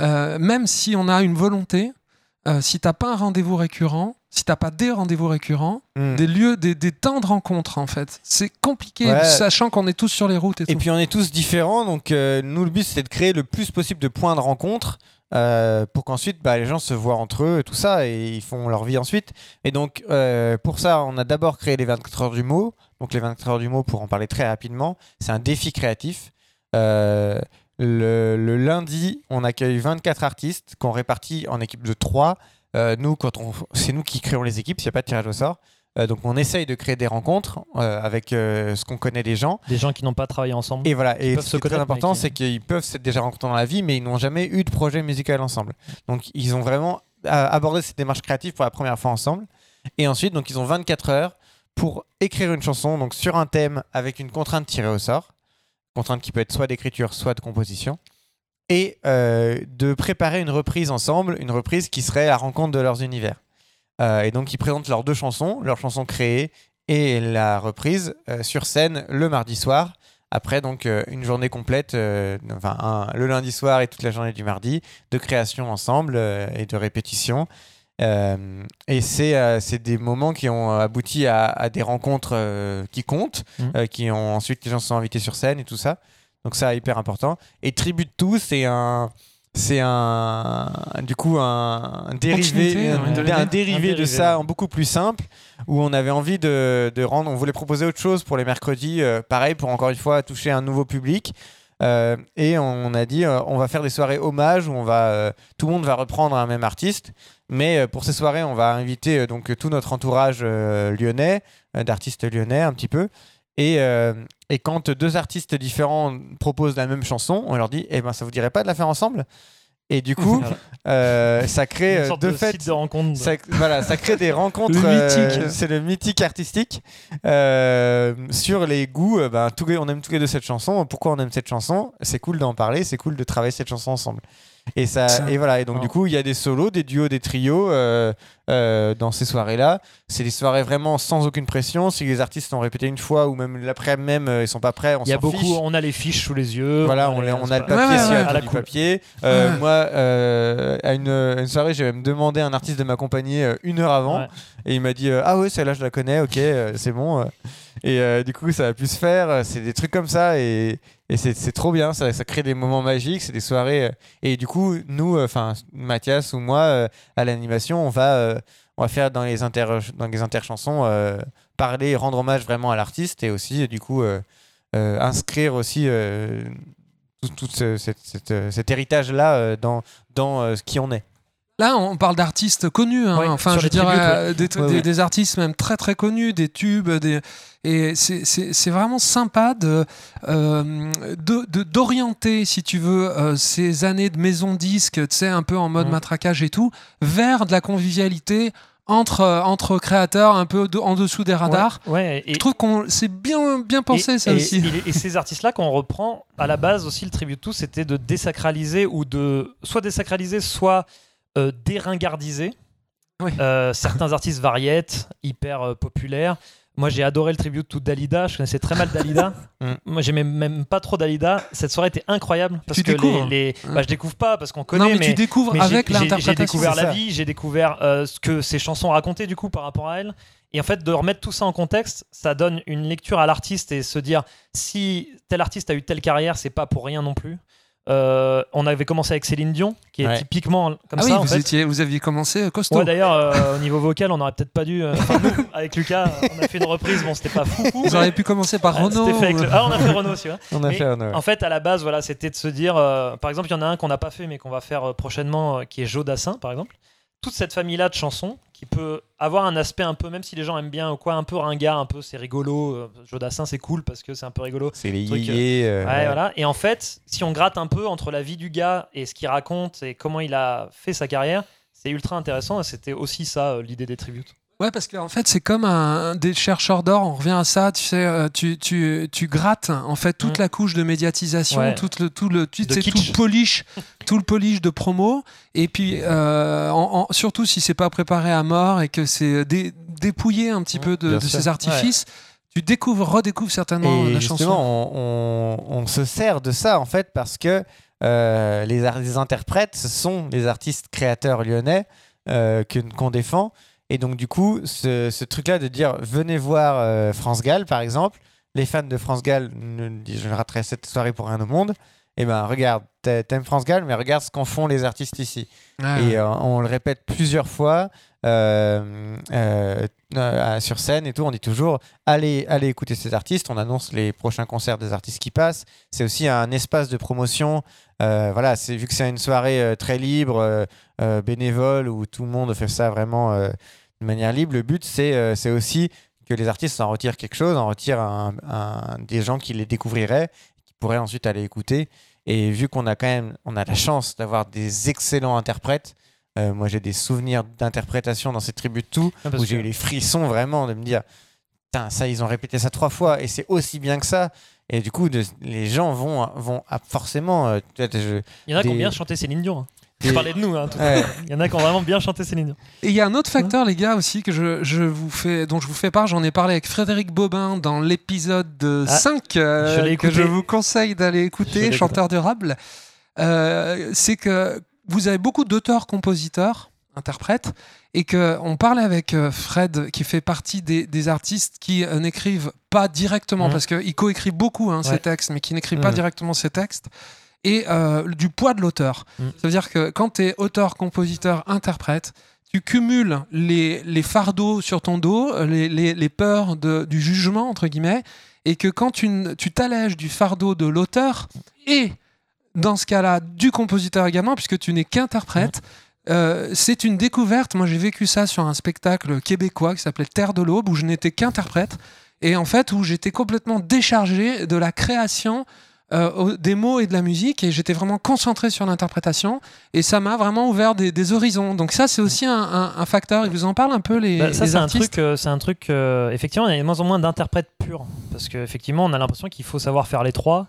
Euh, même si on a une volonté, euh, si t'as pas un rendez-vous récurrent, si t'as pas des rendez-vous récurrents, hmm. des lieux, des, des temps de rencontre en fait, c'est compliqué, Ouais. sachant qu'on est tous sur les routes et, Et tout. puis on est tous différents, donc euh, nous le but c'est de créer le plus possible de points de rencontre euh, pour qu'ensuite bah, les gens se voient entre eux et tout ça et ils font leur vie ensuite. Et donc euh, pour ça on a d'abord créé les 24 heures du mot. Donc les 24 heures du mot pour en parler très rapidement, c'est un défi créatif. Euh, le, le lundi on accueille 24 artistes qu'on répartit en équipes de 3. Euh, nous quand on, c'est nous qui créons les équipes, il n'y a pas de tirage au sort. Euh, donc on essaye de créer des rencontres euh, avec euh, ce qu'on connaît des gens. Des gens qui n'ont pas travaillé ensemble. Et voilà, et ce qui est très important, qui- c'est qu'ils peuvent s'être déjà rencontrés dans la vie, mais ils n'ont jamais eu de projet musical ensemble. Donc ils ont vraiment abordé cette démarche créative pour la première fois ensemble. Et ensuite, donc ils ont 24 heures pour écrire une chanson donc sur un thème avec une contrainte tirée au sort, contrainte qui peut être soit d'écriture, soit de composition, et euh, de préparer une reprise ensemble, une reprise qui serait la rencontre de leurs univers. Euh, et donc ils présentent leurs deux chansons, leurs chansons créées et la reprise euh, sur scène le mardi soir. Après donc une journée complète, enfin le lundi soir et toute la journée du mardi, de création ensemble et de répétition. Euh, et c'est euh, des moments qui ont abouti à, à des rencontres euh, qui comptent, Mhm. euh, qui ont ensuite les gens se sont invités sur scène et tout ça. Donc ça hyper important. Et Tribute to c'est un c'est un du coup un, un dérivé un, dérivé de ça en beaucoup plus simple où on avait envie de, de rendre on voulait proposer autre chose pour les mercredis pareil pour encore une fois toucher un nouveau public Euh, et on a dit euh, on va faire des soirées hommage où on va euh, tout le monde va reprendre un même artiste mais euh, pour ces soirées on va inviter euh, donc tout notre entourage euh, lyonnais d'artistes lyonnais un petit peu et, euh, et quand deux artistes différents proposent la même chanson on leur dit eh ben ça vous dirait pas de la faire ensemble? Et du coup euh, ça crée Une sorte de de fait de rencontre. ça, voilà, ça crée des rencontres. Euh, c'est le mythique artistique sur les goûts. ben, tous on aime tous les deux cette chanson. Pourquoi on aime cette chanson? C'est cool d'en parler. C'est cool de travailler cette chanson ensemble. Et ça, et voilà. Et donc du coup, il y a des solos, des duos, des trios euh, euh, dans ces soirées-là. C'est des soirées vraiment sans aucune pression. Si les artistes ont répété une fois ou même l'après même euh, ils sont pas prêts, on Il y a beaucoup, fiche. on a les fiches sous les yeux. Voilà, on, les- a, on a le papier, Ouais, ouais, s'il y a ouais. À la du cool. papier. Euh, Ouais. Moi, euh, à une, une soirée, j'ai même demandé à un artiste de m'accompagner euh, une heure avant. Ouais. Et il m'a dit euh, Ah ouais, celle-là, je la connais, ok, euh, c'est bon. euh. Et euh, du coup, ça a pu se faire. euh, C'est des trucs comme ça. Et, et c'est c'est trop bien. Ça, ça crée des moments magiques. C'est des soirées. euh, et du coup, nous, enfin, Mathias ou moi, euh, à l'animation, on va. Euh, on va faire dans les inter dans les interchansons euh, parler rendre hommage vraiment à l'artiste et aussi du coup euh, inscrire aussi tout, cet héritage là dans ce qui on est Là, on parle d'artistes connus. hein. Ouais, enfin, je dirais ouais. euh, des, Ouais, des- ouais. des artistes même très très connus, des tubes, des et c'est- vraiment sympa de euh, de- de- d'orienter, si tu veux, euh, ces années de maison disque, tu sais, un peu en mode matraquage et tout, vers de la convivialité entre entre créateurs, un peu de- en dessous des radars. Ouais, ouais, et, Je trouve qu'on c'est bien bien pensé et, ça et- aussi. Et, et ces artistes-là, quand on reprend, à la base aussi, le tribute to, c'était de désacraliser ou de soit désacraliser, soit euh, déringardiser Oui. euh, certains artistes variettes, hyper euh, populaires. Moi, j'ai adoré le tribute to Dalida. Je connaissais très mal Dalida. Mm. Moi, j'aimais même pas trop Dalida. Cette soirée était incroyable parce Tu que découvres. les, les- bah, je découvre pas parce qu'on connaît, non, mais, tu découvres mais avec l'interprétation. J'ai découvert la vie, j'ai découvert euh, ce que ces chansons racontaient du coup par rapport à elle. Et en fait, de remettre tout ça en contexte, ça donne une lecture à l'artiste et se dire si tel artiste a eu telle carrière, c'est pas pour rien non plus. Euh, on avait commencé avec Céline Dion, qui est Ouais. typiquement comme Ah ça. oui, en vous, fait. étiez, vous aviez commencé costaud. Ouais, d'ailleurs, euh, au niveau vocal, on aurait peut-être pas dû. euh, nous, avec Lucas, on a fait une reprise. Bon, c'était pas fou. vous mais- auriez pu commencer par Renault. c'était fait avec ou- le- Ah, on a fait Renault aussi. ouais. On a Mais fait un, ouais. En fait, à la base, voilà, c'était de se dire, euh, par exemple, il y en a un qu'on n'a pas fait, mais qu'on va faire euh, prochainement, euh, qui est Joe Dassin, par exemple. Toute cette famille-là de chansons, qui peut avoir un aspect un peu, même si les gens aiment bien ou quoi, un peu ringard, un peu, c'est rigolo. euh, Joe Dassin, c'est cool parce que c'est un peu rigolo. C'est les truc, yéyés. euh, Ouais, voilà. Et en fait, si on gratte un peu entre la vie du gars et ce qu'il raconte et comment il a fait sa carrière, c'est ultra intéressant. Et c'était aussi ça, euh, l'idée des tributes. Ouais, parce qu'en fait, c'est comme un, des chercheurs d'or. On revient à ça. Tu sais, euh, tu, tu, tu grattes en fait toute Mm. la couche de médiatisation, Ouais. tout le tout le tu sais, tout le polish, tout le polish de promo. Et puis euh, en- en- surtout si c'est pas préparé à mort et que c'est dé- dépouillé un petit Mm, peu de, de ces artifices. Tu découvres, redécouvres certainement Et la justement, chanson. on, on- on se sert de ça en fait parce que euh, les, les interprètes, ce sont les artistes créateurs lyonnais euh, qu'on défend. Et donc du coup, ce, ce truc-là de dire venez voir euh, France Gall par exemple, les fans de France Gall, ne- je ne raterai cette soirée pour rien au monde. Et ben regarde, t'a- t'aimes France Gall, mais regarde ce qu'en font les artistes ici. Ah, Et euh, on le répète plusieurs fois euh, euh, euh, sur scène et tout. On dit toujours allez, allez écouter ces artistes. On annonce les prochains concerts des artistes qui passent. C'est aussi un espace de promotion. Voilà, c'est vu que c'est une soirée très libre, bénévole où tout le monde fait ça vraiment de manière libre. Le but c'est euh, c'est aussi que les artistes en retirent quelque chose, en retirent un- un- des gens qui les découvriraient, qui pourraient ensuite aller écouter. Et vu qu'on a quand même, on a la chance d'avoir des excellents interprètes. euh, moi, j'ai des souvenirs d'interprétation dans ces de tout, Ah, où j'ai que- eu les frissons vraiment de me dire, ça, ils ont répété ça trois fois et c'est aussi bien que ça. Et du coup, de- les gens vont, vont ah, forcément. euh, je- Il y en a des- bien chanté Céline Dion. Je parlais de nous. hein, tout Ouais. Il y en a qui ont vraiment bien chanté Céline Dion. Et il y a un autre facteur, les gars, aussi, que je, je vous fais, dont je vous fais part. J'en ai parlé avec Frédéric Bobin dans l'épisode de Ah, 5, euh, je que je vous conseille d'aller écouter, Chanteur durable. Euh, c'est que vous avez beaucoup d'auteurs-compositeurs, interprètes, et qu'on parlait avec euh, Fred, qui fait partie des, des artistes qui euh, n'écrivent pas directement, Mhm. parce qu'il coécrit beaucoup hein, ses textes, mais qui n'écrit pas Mhm. directement ses textes. Et euh, du poids de l'auteur. Mhm. Ça veut dire que quand tu es auteur, compositeur, interprète, tu cumules les, les fardeaux sur ton dos, les, les- les peurs de- du jugement, entre guillemets, et que quand tu t'allèges du fardeau de l'auteur et, dans ce cas-là, du compositeur également, puisque tu n'es qu'interprète, euh, c'est une découverte. Moi, j'ai vécu ça sur un spectacle québécois qui s'appelait Terre de l'Aube, où je n'étais qu'interprète, et en fait, où j'étais complètement déchargé de la création euh, des mots et de la musique, et j'étais vraiment concentré sur l'interprétation, et ça m'a vraiment ouvert des, des horizons. Donc ça, c'est aussi un, un- un facteur. Ils vous en parlent un peu, les, Bah, ça, les c'est un truc, euh, c'est un truc. euh, effectivement, il y a de moins en moins d'interprètes purs. Parce qu'effectivement, on a l'impression qu'il faut savoir faire les trois.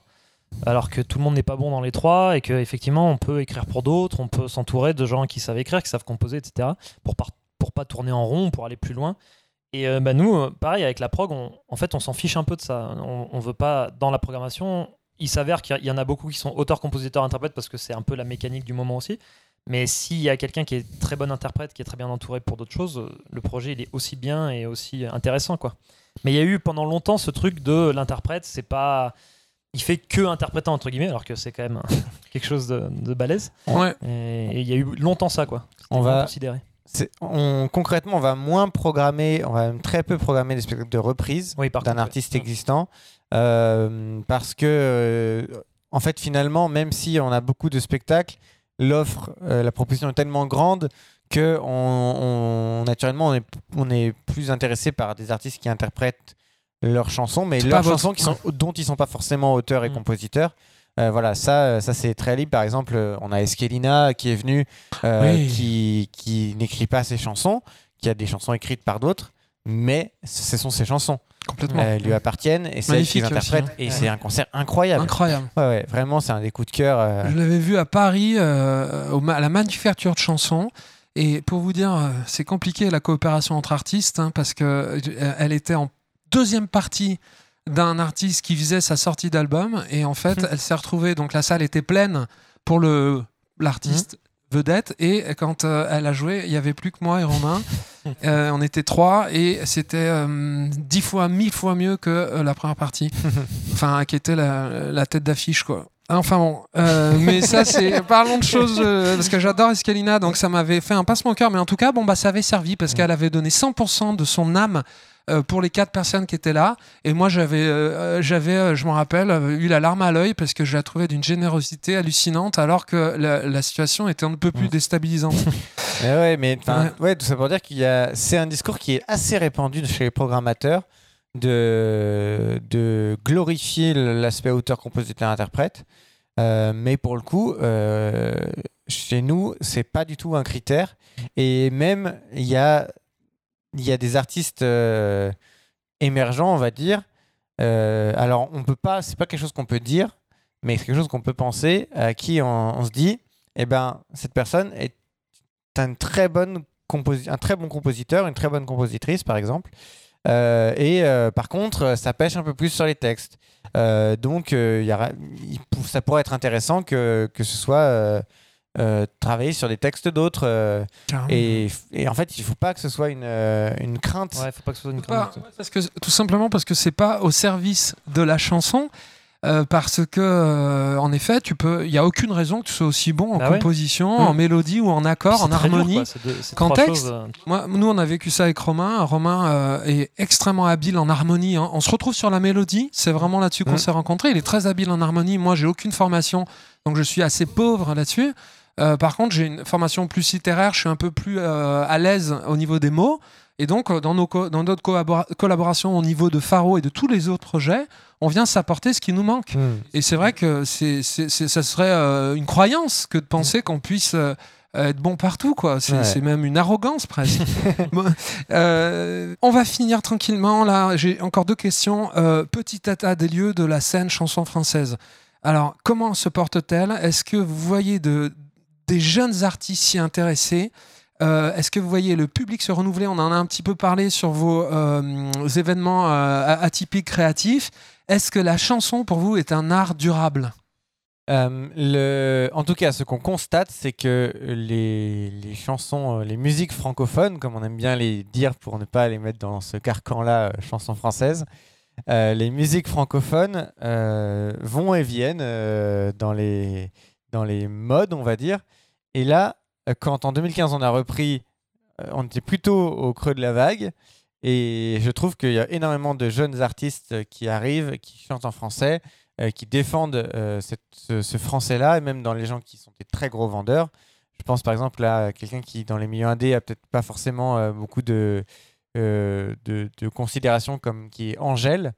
Alors que tout le monde n'est pas bon dans les trois. Et qu'effectivement, on peut écrire pour d'autres. On peut s'entourer de gens qui savent écrire, qui savent composer, etc. Pour, par- pour pas tourner en rond, pour aller plus loin. Et euh, bah, nous, euh, pareil, avec la prog, on- en fait, on s'en fiche un peu de ça. On, on veut pas, dans la programmation, il s'avère qu'il y en a beaucoup qui sont auteurs, compositeurs, interprètes, parce que c'est un peu la mécanique du moment aussi. Mais s'il y a quelqu'un qui est très bon interprète, qui est très bien entouré pour d'autres choses, le projet il est aussi bien et aussi intéressant quoi. Mais il y a eu pendant longtemps ce truc de l'interprète, c'est pas, il fait que interprétant entre guillemets, alors que c'est quand même quelque chose de, de balèze. Ouais. Et il y a eu longtemps ça quoi. On va- considéré. c'est- on, concrètement, on va moins programmer, on va même très peu programmer des spectacles de reprise. Oui, d'un artiste existant parce que euh, en fait finalement même si on a beaucoup de spectacles l'offre euh, la proposition est tellement grande que on, on- naturellement on est, on est plus intéressé par des artistes qui interprètent leurs chansons mais leurs chansons qui sont, dont ils sont pas forcément auteurs et Mm. compositeurs Euh, voilà, ça, euh, ça c'est très libre. Par exemple, euh, on a Eskelina qui est venue, euh, Oui. qui, qui n'écrit pas ses chansons, qui a des chansons écrites par d'autres, mais ce sont ses chansons. Complètement. Elles lui appartiennent et c'est elle qui Magnifique l'interprète. aussi, hein. Et Ouais. c'est un concert incroyable. Incroyable. Ouais, ouais, vraiment, c'est un des coups de cœur. euh, Je l'avais vu à Paris, euh, à la manufacture de chansons. Et pour vous dire, euh, c'est compliqué la coopération entre artistes, hein, parce que euh, elle était en deuxième partie d'un artiste qui faisait sa sortie d'album. Et en fait, elle s'est retrouvée, donc la salle était pleine pour le l'artiste vedette. Et quand euh, elle a joué, il y avait plus que moi et Romain. Euh, on était trois et c'était euh, dix fois, mille fois mieux que euh, la première partie. enfin, qui était la, la tête d'affiche, quoi. Enfin bon, euh, mais ça c'est parlons de choses euh, parce que j'adore Escalina donc ça m'avait fait un passe mon cœur mais en tout cas bon bah ça avait servi parce qu'elle avait donné 100% de son âme euh, pour les quatre personnes qui étaient là et moi j'avais j'avais je me rappelle eu la larme à l'œil parce que je la trouvais d'une générosité hallucinante alors que la, la situation était un peu plus déstabilisante. Mais ouais, mais ouais. tout ça pour dire qu'il y a, c'est un discours qui est assez répandu chez les programmateurs de, de glorifier l'aspect auteur, compositeur, interprète. Euh, mais pour le coup, euh, chez nous, c'est pas du tout un critère. Et même, il y a, y a des artistes euh, émergents, on va dire. Alors, on peut pas, c'est pas quelque chose qu'on peut dire, mais c'est quelque chose qu'on peut penser, à qui on, se dit, eh ben, cette personne est un très, bonne un très bon compositeur, une très bonne compositrice, par exemple. Euh, et euh, par contre, ça pêche un peu plus sur les textes. Euh, donc, euh, y ça pourrait être intéressant que, que ce soit euh, euh, travailler sur des textes d'autres. euh, et, et en fait, il ne faut pas que ce soit une, euh, une crainte. Ouais, faut pas que ce soit une Pas- crainte. parce que, tout simplement parce que c'est pas au service de la chanson. Euh, parce que, euh, en effet, tu peux. Il y a aucune raison que tu sois aussi bon en Bah composition, Mm. en mélodie ou en accord, en harmonie. qu'en texte. choses, euh, Moi, nous, on a vécu ça avec Romain. Romain euh, est extrêmement habile en harmonie. hein. On se retrouve sur la mélodie. C'est vraiment là-dessus qu'on Mm. s'est rencontrés. Il est très habile en harmonie. Moi, j'ai aucune formation, donc je suis assez pauvre là-dessus. Par contre, j'ai une formation plus littéraire. Je suis un peu plus à l'aise au niveau des mots. Et donc, dans nos co- dans notre collabora- collaboration au niveau de Faro et de tous les autres projets, on vient s'apporter ce qui nous manque. Hmm. Et c'est vrai que c'est, ça serait euh, une croyance que de penser qu'on puisse euh, être bon partout. quoi. C'est, Ouais. même une arrogance presque. Bon, euh, on va finir tranquillement. Là, j'ai encore deux questions. Petit état des lieux de la scène chanson française. Alors, comment se porte-t-elle? Est-ce que vous voyez de, des jeunes artistes s'y intéresser Euh, Est-ce que vous voyez le public se renouveler? On en a un petit peu parlé sur vos euh, événements euh, atypiques créatifs. Est-ce que la chanson pour vous est un art durable? Euh. En tout cas, ce qu'on constate, c'est que les, chansons, euh, les musiques francophones, comme on aime bien les dire pour ne pas les mettre dans ce carcan-là, euh, chansons françaises, euh, les musiques francophones vont et viennent dans, les, dans les modes, on va dire. Et là, quand en 2015 on a repris, on était plutôt au creux de la vague. Et je trouve qu'il y a énormément de jeunes artistes qui arrivent, qui chantent en français, euh, qui défendent euh, ce, français-là, et même dans les gens qui sont des très gros vendeurs. Je pense par exemple à quelqu'un qui, dans les milieux indés, a peut-être pas forcément euh, beaucoup de, euh, de, considération comme qui est Angèle.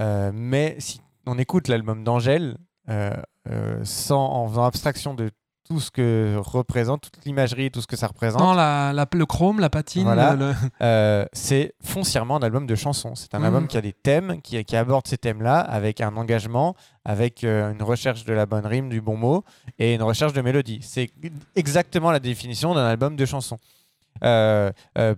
Euh, mais si on écoute l'album d'Angèle, euh, euh, sans, en faisant abstraction de tout ce que représente, toute l'imagerie, tout ce que ça représente, Non, la, la- le chrome, la patine, Voilà. le- euh, c'est foncièrement un album de chansons. C'est un Mhm. album qui a des thèmes, qui, qui aborde ces thèmes-là avec un engagement, avec euh, une recherche de la bonne rime, du bon mot et une recherche de mélodie. C'est exactement la définition d'un album de chansons. Euh, euh,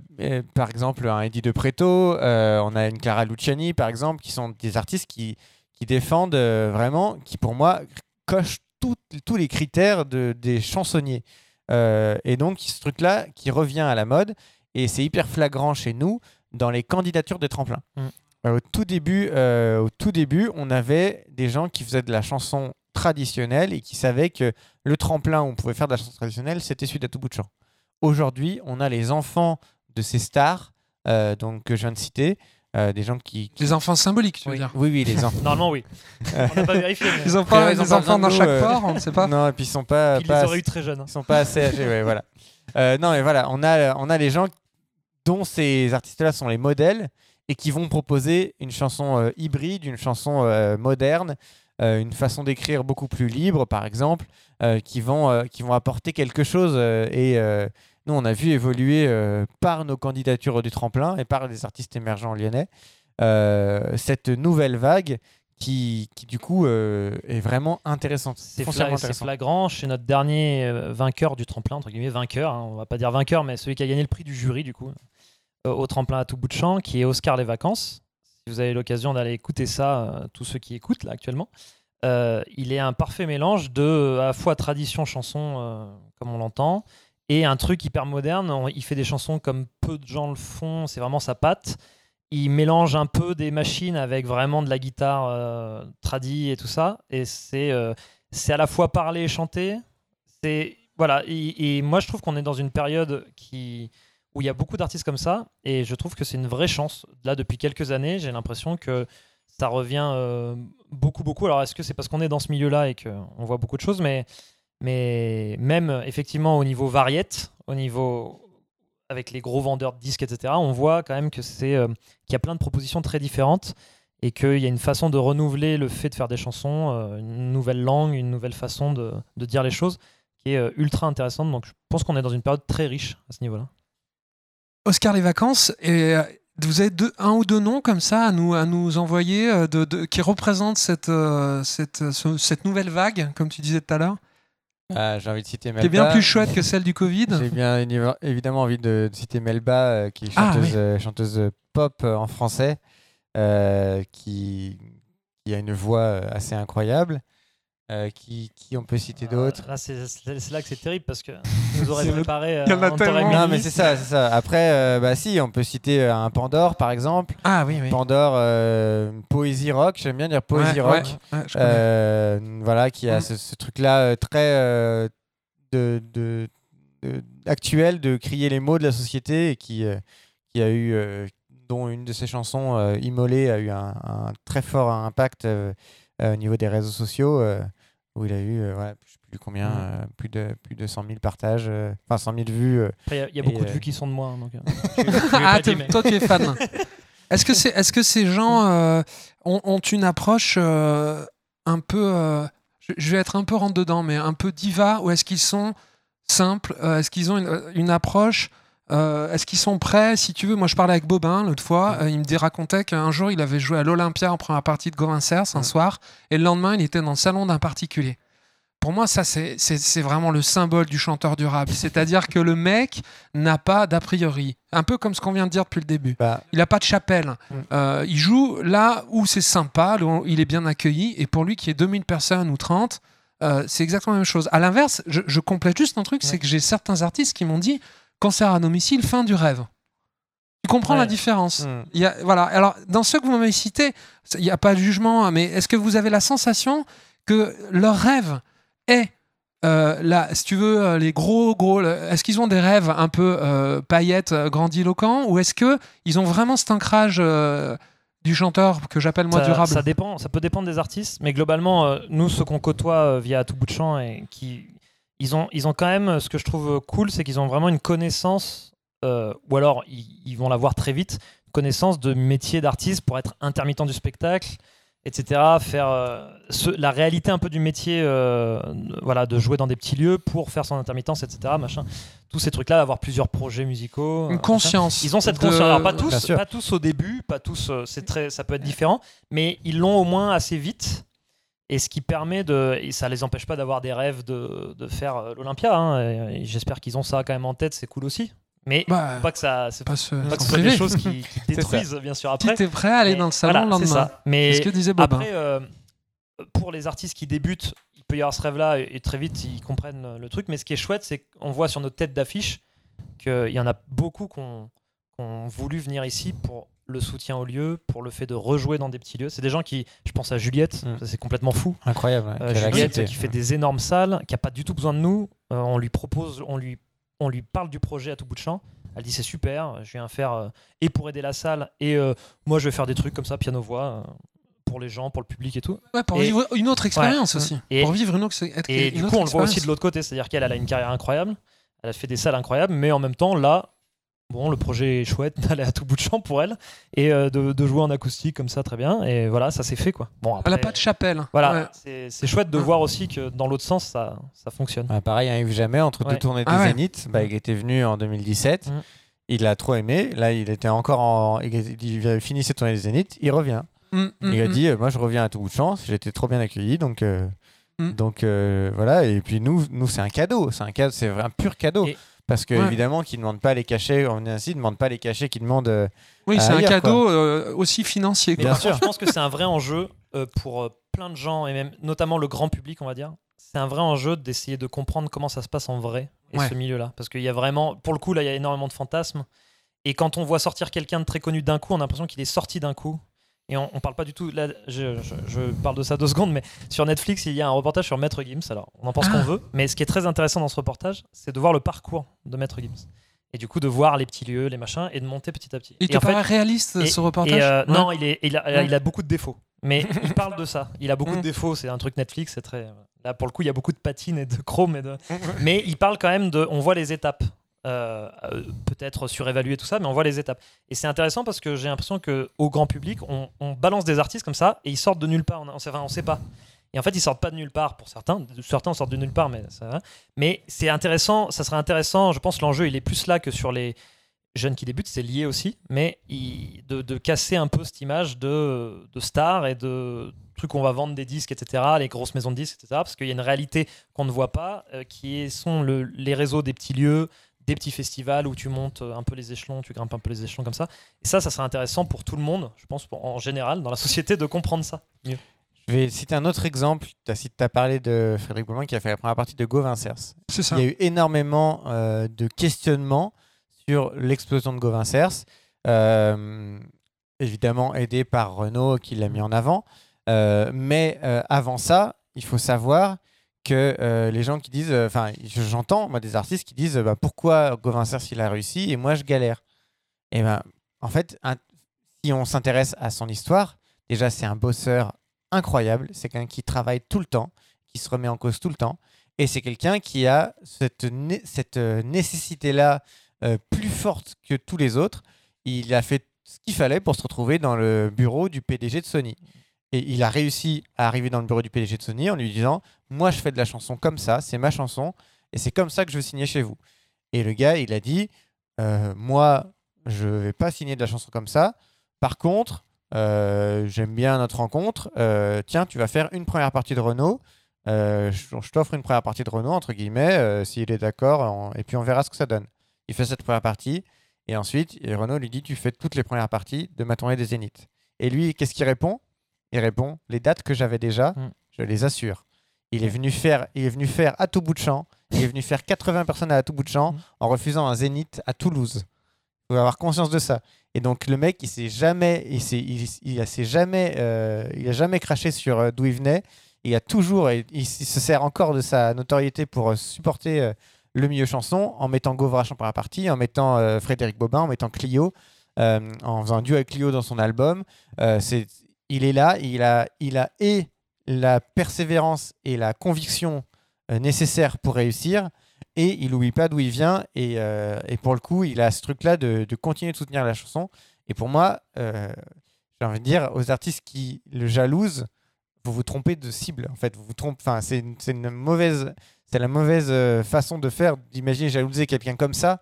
par exemple, un Eddie De Preto, on a une Clara Luciani, par exemple, qui sont des artistes qui, qui défendent vraiment, qui pour moi cochent tout- tous les critères de, des chansonniers. Euh, et donc, ce truc-là qui revient à la mode, et c'est hyper flagrant chez nous dans les candidatures des tremplins. Mm. Euh, au, tout début, euh, au tout début, on avait des gens qui faisaient de la chanson traditionnelle et qui savaient que le tremplin où on pouvait faire de la chanson traditionnelle, c'était celui d'à tout bout de champ. Aujourd'hui, on a les enfants de ces stars, euh, donc que je viens de citer, euh, des gens qui, qui- les enfants symboliques, tu veux Oui. dire. oui, oui, les enfants. Normalement, oui. on n'a pas vérifié. mais Les enfants, ils ont les pas enfants besoin de dans chaque euh, port, on ne sait pas. non, et puis ils sont pas, il les pas aurait eu très jeunes. hein. Ils sont pas assez âgés, ouais, voilà. Euh, non, mais voilà, on a, on a les gens dont ces artistes-là sont les modèles et qui vont proposer une chanson euh, hybride, une chanson euh, moderne, euh, une façon d'écrire beaucoup plus libre, par exemple, euh, qui, vont, euh, qui vont apporter quelque chose. euh, et euh, nous, on a vu évoluer euh, par nos candidatures du tremplin et par des artistes émergents lyonnais euh, cette nouvelle vague qui, qui du coup, euh, est vraiment intéressante. C'est fla- flagrant chez notre dernier vainqueur du tremplin, entre guillemets vainqueur, hein, on va pas dire vainqueur, mais celui qui a gagné le prix du jury du coup, au tremplin à tout bout de champ, qui est Oscar les vacances. Si vous avez l'occasion d'aller écouter ça, tous ceux qui écoutent là actuellement, euh, il est un parfait mélange de à la fois tradition chanson euh, comme on l'entend et un truc hyper moderne. Il fait des chansons comme peu de gens le font, c'est vraiment sa patte. Il mélange un peu des machines avec vraiment de la guitare euh, tradie et tout ça. Et c'est euh, à la fois parler et chanter. Voilà. Et, moi, je trouve qu'on est dans une période où il y a beaucoup d'artistes comme ça, et je trouve que c'est une vraie chance. Là, depuis quelques années, j'ai l'impression que ça revient euh, beaucoup, beaucoup. Alors, est-ce que c'est parce qu'on est dans ce milieu-là et qu'on voit beaucoup de choses, mais, mais même effectivement au niveau variette, au niveau avec les gros vendeurs de disques, etc., on voit quand même que c'est euh, qu'il y a plein de propositions très différentes et qu'il y a une façon de renouveler le fait de faire des chansons, euh, une nouvelle langue, une nouvelle façon de, dire les choses qui est ultra intéressante. Donc je pense qu'on est dans une période très riche à ce niveau-là. Oscar les vacances, et euh, vous avez deux, un ou deux noms comme ça à nous, à nous envoyer euh, qui représentent cette, euh, cette, ce- cette nouvelle vague, comme tu disais tout à l'heure, Ah, J'ai envie de citer qui Melba. est bien plus chouette que celle du Covid. J'ai bien évi- évidemment envie de, de citer Melba, euh, qui est Ah, chanteuse, oui. euh, chanteuse pop euh, en français, euh, qui, qui a une voix assez incroyable. Euh, qui, qui on peut citer d'autres Là, c'est c'est- c'est là que c'est terrible parce que nous aurait préparé. Il y en a tellement. Non, mais c'est ça, c'est ça. Après, euh, bah si, on peut citer euh, un Pandore, par exemple. Ah oui, oui. Pandore, euh, poésie rock, j'aime bien dire poésie Ouais, rock. ouais, ouais. Euh, voilà, qui a Mm. ce, ce truc-là euh, très euh, de, de- de- actuel de crier les mots de la société et qui, euh, qui a eu, euh, dont une de ses chansons, euh, Immolé, a eu un, un très fort impact euh, euh, au niveau des réseaux sociaux, euh, où il a eu, euh, voilà, je plus combien, Mm. euh, plus, de, plus de 100 000 partages, euh, enfin 100 000 vues. euh. Il y a- y, beaucoup de vues qui sont de moi. hein, donc, euh, je- je lui ai Ah, dit, mais- toi tu es fan. Est-ce que, c'est, est-ce que ces gens euh, ont, ont une approche euh, un peu. euh, je, je vais être un peu rentre dedans, mais un peu diva, ou est-ce qu'ils sont simples euh, Est-ce qu'ils ont une, une approche euh, Est-ce qu'ils sont prêts Si tu veux, moi je parlais avec Bobin l'autre fois, euh, il me dit- racontait qu'un jour il avait joué à l'Olympia en première partie de Gauvin Cers un Mm. soir, et le lendemain il était dans le salon d'un particulier. Pour moi, ça, c'est, vraiment le symbole du chanteur durable. C'est-à-dire que le mec n'a pas d'a priori. Un peu comme ce qu'on vient de dire depuis le début. Bah, Il n'a pas de chapelle. Mm. Euh, il joue là où c'est sympa, où il est bien accueilli. Et pour lui, qui est 2000 personnes ou 30, euh, c'est exactement la même chose. À l'inverse, je, je complète juste un truc c'est que j'ai certains artistes qui m'ont dit cancer à domicile, fin du rêve. Tu comprends Ouais. la différence? Mm. il y a, voilà. Alors, dans ceux que vous m'avez cités, il n'y a pas de jugement, mais est-ce que vous avez la sensation que leur rêve est, euh, là, si tu veux, euh, les gros, gros. Est-ce qu'ils ont des rêves un peu euh, paillettes, euh, grandiloquents, ou est-ce que ils ont vraiment cet ancrage euh, du chanteur que j'appelle moi ça, durable? ça dépend, ça peut dépendre des artistes, mais globalement, nous, ceux qu'on côtoie via tout bout de champ et qui, ils ont, ils ont quand même, ce que je trouve cool, c'est qu'ils ont vraiment une connaissance, ou alors ils, ils vont l'avoir très vite, connaissance de métier d'artiste pour être intermittent du spectacle, etc. Faire euh, ce- la réalité un peu du métier, euh, voilà, de jouer dans des petits lieux pour faire son intermittence, etc. Machin. Tous ces trucs-là, avoir plusieurs projets musicaux. euh, Une machin. conscience. Ils ont cette de- conscience. Alors pas tous, pas tous au début, pas tous. c'est très, ça peut être différent, mais ils l'ont au moins assez vite. Et ce qui permet de, et ça les empêche pas d'avoir des rêves de, de faire l'Olympia. hein, J'espère qu'ils ont ça quand même en tête. C'est cool aussi. Mais Bah, pas que ça, c'est pas se, pas que ce soit des choses qui, qui détruisent bien sûr après. Tu es prêt à aller Mais dans le salon voilà, le lendemain. C'est ça. Mais ce que disait Bobin. après, euh, pour les artistes qui débutent, il peut y avoir ce rêve-là et, et très vite ils comprennent le truc. Mais ce qui est chouette, c'est qu'on voit sur notre tête d'affiche qu'il y en a beaucoup qui ont, voulu venir ici pour le soutien au lieu, pour le fait de rejouer dans des petits lieux. C'est des gens qui, je pense à Juliette, Mm. c'est complètement fou. incroyable. ouais, Euh, Juliette qui fait des énormes salles, qui a pas du tout besoin de nous. Euh, on lui propose, on lui, on lui parle du projet à tout bout de champ. Elle dit c'est super, je viens faire euh, et pour aider la salle et euh, moi je vais faire des trucs comme ça piano voix euh, pour les gens, pour le public et tout. Ouais, pour Et- vivre une autre expérience Ouais. aussi. Et- pour vivre une autre, être- Et une du autre coup on le voit aussi de l'autre côté, c'est-à-dire qu'elle elle a une carrière incroyable, elle a fait des salles incroyables, mais en même temps là, bon le projet est chouette d'aller à tout bout de champ pour elle et euh, de, de jouer en acoustique comme ça très bien et voilà ça s'est fait quoi. Bon Elle n'a pas de chapelle. voilà, Ouais. c'est- chouette de Ouais. voir aussi que dans l'autre sens ça, ça fonctionne. Ah, pareil, un Yves Jamais, entre Ouais. deux tournées de Ah ouais. Zénith, bah, il était venu en 2017. Mm. Il a trop aimé. Là, il était encore en. Il il avait fini ses tournées de Zénith. Il revient. Mm, mm, il a dit euh, Moi, je reviens à tout bout de. J'ai été trop bien accueilli. Donc, euh, donc euh, voilà. Et puis, nous, nous c'est un cadeau. C'est un, cadeau, c'est un pur cadeau. Et- Parce que, Ouais. évidemment, qu'ils ne demandent pas les cachets. On est ainsi, ils ne demandent pas les cachets qu'ils demandent. euh, Oui, c'est un cadeau euh, aussi financier. Quoi. Bien sûr. je pense que c'est un vrai enjeu euh, pour euh, plein de gens et même notamment le grand public, on va dire. C'est un vrai enjeu d'essayer de comprendre comment ça se passe en vrai et Ouais. ce milieu-là, parce qu'il y a vraiment, pour le coup, là, il y a énormément de fantasmes. Et quand on voit sortir quelqu'un de très connu d'un coup, on a l'impression qu'il est sorti d'un coup. Et on, on parle pas du tout. Là, je, je- je parle de ça deux secondes, mais sur Netflix, il y a un reportage sur Maître Gims. Alors, on en pense Ah. qu'on veut, mais ce qui est très intéressant dans ce reportage, c'est de voir le parcours de Maître Gims. Et du coup, de voir les petits lieux, les machins, et de monter petit à petit. Il et te en fait, paraît réaliste et- ce reportage et, euh, Ouais. Non, il, est, il, a, Ouais. il a beaucoup de défauts. Mais il parle de ça. Il a beaucoup Mm. de défauts. C'est un truc Netflix. C'est très. Là, pour le coup, il y a beaucoup de patines et de chrome. Et de... mais il parle quand même de. On voit les étapes. Euh, euh, peut-être surévaluer tout ça, mais on voit les étapes. Et c'est intéressant parce que j'ai l'impression que au grand public, on, balance des artistes comme ça et ils sortent de nulle part. On, on, sait, enfin, sait pas. Et en fait, ils sortent pas de nulle part pour certains. Certains sortent de nulle part, mais ça va. Mais c'est intéressant. Ça serait intéressant. Je pense l'enjeu, il est plus là que sur les jeunes qui débutent. C'est lié aussi, mais de, casser un peu cette image de, de star et de trucs qu'on va vendre des disques, etc. Les grosses maisons de disques, etc. Parce qu'il y a une réalité qu'on ne voit pas, euh, qui sont le- les réseaux des petits lieux, des petits festivals où tu montes un peu les échelons, tu grimpes un peu les échelons comme ça. Et ça, ça serait intéressant pour tout le monde, je pense, pour- en général, dans la société, de comprendre ça. mieux. Je vais citer un autre exemple. Tu as, parlé de Frédéric Boulman qui a fait la première partie de Go Vincers. C'est ça. Il y a eu énormément euh, de questionnements sur l'explosion de Go Vincers. Euh, évidemment aidé par Renault qui l'a mis en avant. Euh, mais euh, avant ça, il faut savoir que euh, les gens qui disent, enfin, j'entends des artistes qui disent, bah, pourquoi Go Vincers il a réussi et moi je galère. Et ben, en fait, si on s'intéresse à son histoire, déjà c'est un bosseur incroyable, c'est quelqu'un qui travaille tout le temps, qui se remet en cause tout le temps, et c'est quelqu'un qui a cette, cette euh, nécessité-là euh, plus forte que tous les autres. Il a fait ce qu'il fallait pour se retrouver dans le bureau du PDG de Sony. Et il a réussi à arriver dans le bureau du PDG de Sony en lui disant Moi, je fais de la chanson comme ça, c'est ma chanson, et c'est comme ça que je veux signer chez vous. Et le gars, il a dit Euh, Moi, je vais pas signer de la chanson comme ça. Par contre, euh, j'aime bien notre rencontre. Euh, tiens, tu vas faire une première partie de Renault. Je t'offre une première partie de Renault, entre guillemets, s'il est d'accord, et puis on verra ce que ça donne. Il fait cette première partie, et ensuite, Renault lui dit Tu fais toutes les premières parties de ma tournée des Zéniths. Et lui, qu'est-ce qu'il répond? Il répond Les dates que j'avais déjà, Mm. je les assure. Il est, venu faire, il est venu faire à tout bout de champ, il est venu faire 80 personnes à tout bout de champ Mm. en refusant un Zénith à Toulouse. Il faut avoir conscience de ça. Et donc le mec, il s'est jamais, il s'est, il, il a- s'est jamais, euh, il a jamais craché sur euh, d'où il venait. Il a toujours, il, il se sert encore de sa notoriété pour euh, supporter le milieu chanson en mettant Govrache en première partie, en mettant Frédéric Bobin, en mettant Clio, en faisant un duo avec Clio dans son album. C'est, il est là, il a, il a et la persévérance et la conviction euh, nécessaires pour réussir et il n'oublie pas d'où il vient et, euh, et pour le coup il a ce truc là de, de continuer de soutenir la chanson. Et pour moi euh, j'ai envie de dire aux artistes qui le jalousent vous vous trompez de cible en fait. Vous vous trompez enfin c'est une, mauvaise c'est la mauvaise façon de faire d'imaginer jalouser quelqu'un comme ça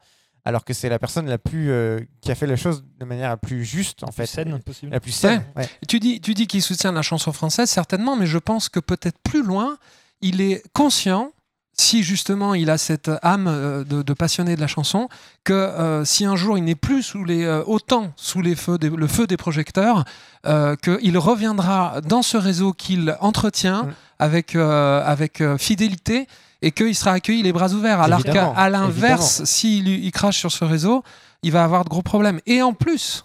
alors que c'est la personne la plus euh, qui a fait les choses de manière la plus juste en fait Scène possible. la plus saine ouais. Tu dis, tu dis qu'il soutient la chanson française, certainement, mais je pense que peut-être plus loin, il est conscient, si justement il a cette âme euh, de, de passionné de la chanson, que euh, si un jour il n'est plus sous les, euh, autant sous les feux des- le feu des projecteurs, euh, qu'il reviendra dans ce réseau qu'il entretient Mm. avec, euh, avec euh, fidélité et qu'il sera accueilli les bras ouverts. Alors qu'à l'inverse, s'il il crache sur ce réseau, il va avoir de gros problèmes. Et en plus,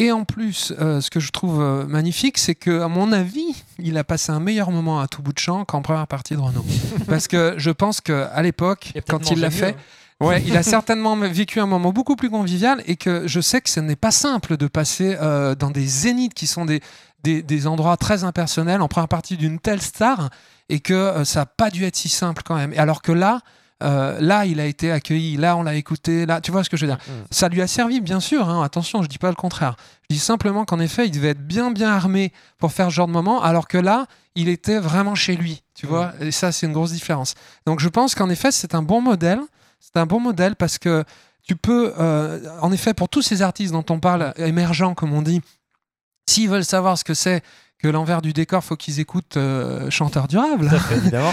et en plus, euh, ce que je trouve euh, magnifique, c'est que, à mon avis, il a passé un meilleur moment à tout bout de champ qu'en première partie de Renault. Parce que je pense qu'à l'époque, quand il l'a fait, mieux. Ouais, il a certainement vécu un moment beaucoup plus convivial et que je sais que ce n'est pas simple de passer euh, dans des zéniths qui sont des, des, des endroits très impersonnels en première partie d'une telle star et que euh, ça n'a pas dû être si simple quand même. Alors que là, euh, là, il a été accueilli, là, on l'a écouté, là, tu vois ce que je veux dire? Mm. Ça lui a servi, bien sûr, hein, attention, je dis pas le contraire. Je dis simplement qu'en effet, il devait être bien, bien armé pour faire ce genre de moment, alors que là, il était vraiment chez lui, tu Mm. vois, et ça, c'est une grosse différence. Donc, je pense qu'en effet, c'est un bon modèle, c'est un bon modèle parce que tu peux, euh, en effet, pour tous ces artistes dont on parle, émergents, comme on dit, s'ils veulent savoir ce que c'est que l'envers du décor, faut qu'ils écoutent euh, Chanteur durable.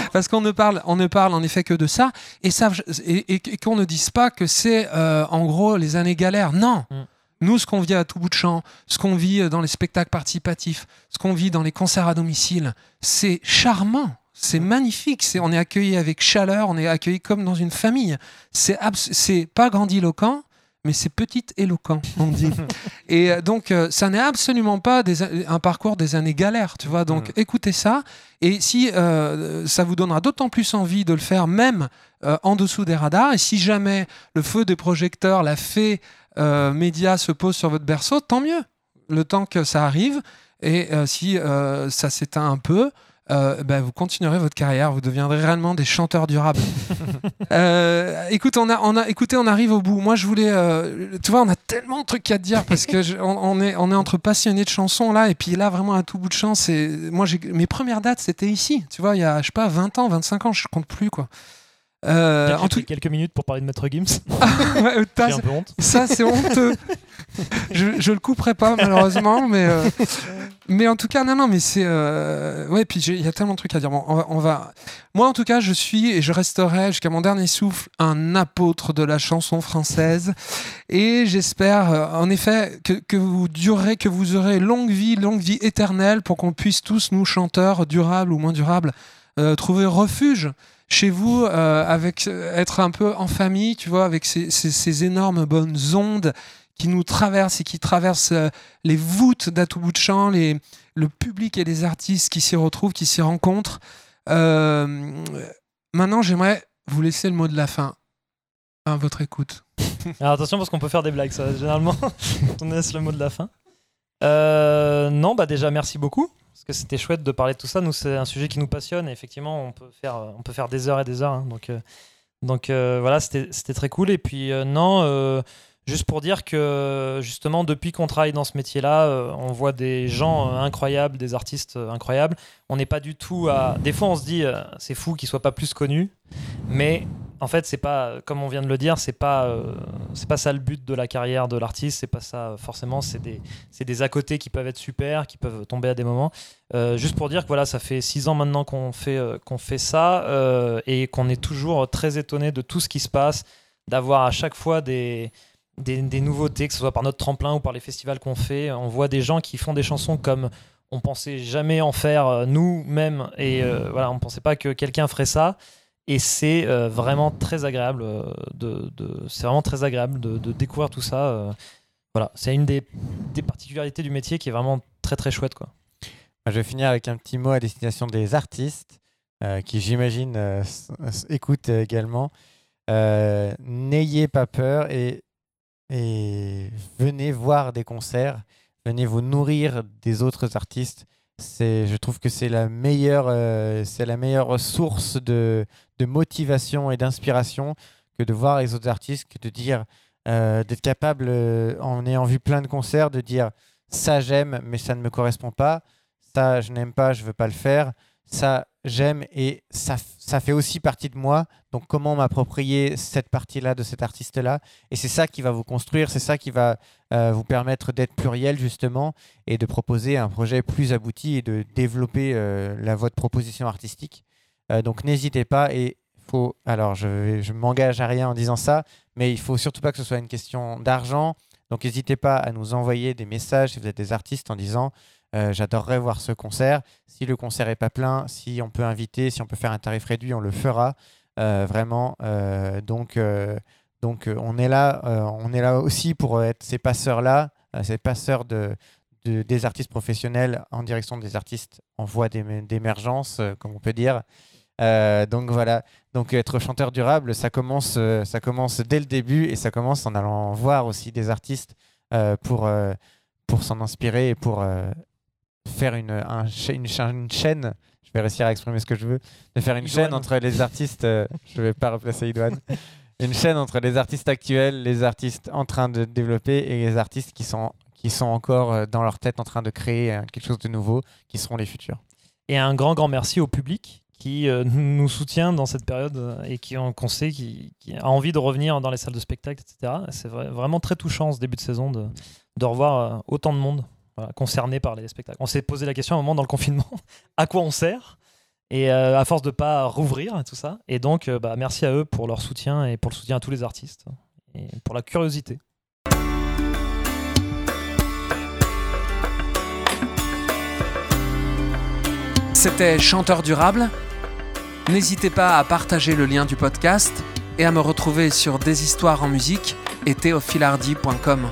Parce qu'on ne parle, on ne parle en effet que de ça, et, ça, et, et- et qu'on ne dise pas que c'est euh, en gros les années galères. Non. Mm. Nous, ce qu'on vit à tout bout de champ, ce qu'on vit dans les spectacles participatifs, ce qu'on vit dans les concerts à domicile, c'est charmant, c'est magnifique. C'est, on est accueilli avec chaleur, on est accueilli comme dans une famille. C'est, c'est pas grandiloquent, mais c'est petit éloquent, on dit. et euh, donc, euh, ça n'est absolument pas des, un parcours des années galères, tu vois. Donc, écoutez ça. Et si euh, ça vous donnera d'autant plus envie de le faire, même euh, en dessous des radars, et si jamais le feu des projecteurs, la fée média se pose sur votre berceau, tant mieux. Le temps que ça arrive. Et si ça s'éteint un peu, euh, ben, vous continuerez votre carrière, vous deviendrez réellement des chanteurs durables. Euh, écoute, on a, on a, écoutez, on arrive au bout. Moi, je voulais, euh, tu vois, on a tellement de trucs à te dire parce que je- on, on est, on est entre passionnés de chansons là, et puis là, vraiment à tout bout de champ, c'est, moi, mes premières dates, c'était ici. Tu vois, il y a, je sais pas, 20 ans, 25 ans, je compte plus quoi. Euh, en tout pris quelques minutes pour parler de Maître Gims. Ouais, peu honte. ça, c'est honteux. je, je le couperai pas, malheureusement, mais, euh, mais en tout cas, non, non, mais c'est. euh, ouais, puis il y a tellement de trucs à dire. On va, Moi, en tout cas, je suis et je resterai jusqu'à mon dernier souffle un apôtre de la chanson française. Et j'espère, euh, en effet, que, que vous durerez, que vous aurez longue vie, longue vie éternelle pour qu'on puisse tous, nous, chanteurs, durables ou moins durables, trouver refuge chez vous, avec être un peu en famille, tu vois, avec ces- ces énormes bonnes ondes qui nous traversent et qui traversent euh, les voûtes champ, les, le public et les artistes qui s'y retrouvent, qui s'y rencontrent. Euh, maintenant, j'aimerais vous laisser le mot de la fin. À votre écoute. Attention parce qu'on peut faire des blagues, ça, généralement. on laisse le mot de la fin. Euh, non, bah déjà merci beaucoup parce que c'était chouette de parler de tout ça. Nous, c'est un sujet qui nous passionne et effectivement, on peut faire, on peut faire des heures et des heures. hein. donc, donc euh, voilà, c'était très cool. Et puis non, juste pour dire que justement, depuis qu'on travaille dans ce métier-là, euh, on voit des gens euh, incroyables, des artistes euh, incroyables. On n'est pas du tout à. Des fois, on se dit, c'est fou qu'ils soient pas plus connus, mais en fait, c'est pas, comme on vient de le dire, c'est pas, pas ça le but de la carrière de l'artiste. C'est pas ça forcément. C'est des, des à côté qui peuvent être super, qui peuvent tomber à des moments. Juste pour dire que voilà, ça fait six ans maintenant qu'on fait, qu'on fait ça et qu'on est toujours très étonné de tout ce qui se passe, d'avoir à chaque fois des, des, nouveautés, que ce soit par notre tremplin ou par les festivals qu'on fait. On voit des gens qui font des chansons comme on pensait jamais en faire euh, nous-mêmes et euh, voilà, on pensait pas que quelqu'un ferait ça. Et c'est euh, vraiment très agréable euh, de, c'est vraiment très agréable de, découvrir tout ça. voilà, c'est une des, particularités du métier qui est vraiment très très chouette quoi. Je vais finir avec un petit mot à destination des artistes qui, j'imagine, écoutent également. N'ayez pas peur et venez voir des concerts, venez vous nourrir des autres artistes. C'est, je trouve que c'est la meilleure, euh, c'est la meilleure source de, de motivation et d'inspiration que de voir les autres artistes, que de dire, euh, d'être capable, euh, en ayant vu plein de concerts, de dire ça j'aime, mais ça ne me correspond pas ça je n'aime pas, je veux pas le faire, ça j'aime et ça, ça fait aussi partie de moi. Donc comment m'approprier cette partie-là de cet artiste-là? Et c'est ça qui va vous construire, c'est ça qui va euh, vous permettre d'être pluriel justement et de proposer un projet plus abouti et de développer euh, la, votre proposition artistique. Euh, donc n'hésitez pas et faut. Alors je, je m'engage à rien en disant ça, mais il faut surtout pas que ce soit une question d'argent. Donc n'hésitez pas à nous envoyer des messages si vous êtes des artistes en disant euh, j'adorerais voir ce concert. Si le concert est pas plein, si on peut inviter, si on peut faire un tarif réduit, on le fera. Euh, vraiment. euh, donc, donc on est là, on est là aussi pour être ces passeurs-là, ces passeurs de, de- des artistes professionnels en direction des artistes en voie d'émer- d'émergence, comme on peut dire. Donc voilà. Donc être chanteur durable, ça commence, ça commence dès le début et ça commence en allant voir aussi des artistes pour pour s'en inspirer et pour faire une, un une, cha- une chaîne. Je vais réussir à exprimer ce que je veux. De faire une Idoine. chaîne entre les artistes. euh, je vais pas replacer Idoine. une chaîne entre les artistes actuels, les artistes en train de développer et les artistes qui sont qui sont encore euh, dans leur tête en train de créer euh, quelque chose de nouveau, qui seront les futurs. Et un grand grand merci au public qui euh, nous soutient dans cette période et qui qu'on sait qui, qui a envie de revenir dans les salles de spectacle, etc. C'est vra- vraiment très touchant ce début de saison de, de revoir autant de monde voilà, concerné par les spectacles. On s'est posé la question à un moment dans le confinement à quoi on sert et euh, à force de pas rouvrir tout ça. Et donc euh, bah, merci à eux pour leur soutien et pour le soutien à tous les artistes et pour la curiosité. C'était Chanteur Durable. N'hésitez pas à partager le lien du podcast et à me retrouver sur Des Histoires en musique et théophilardi.com.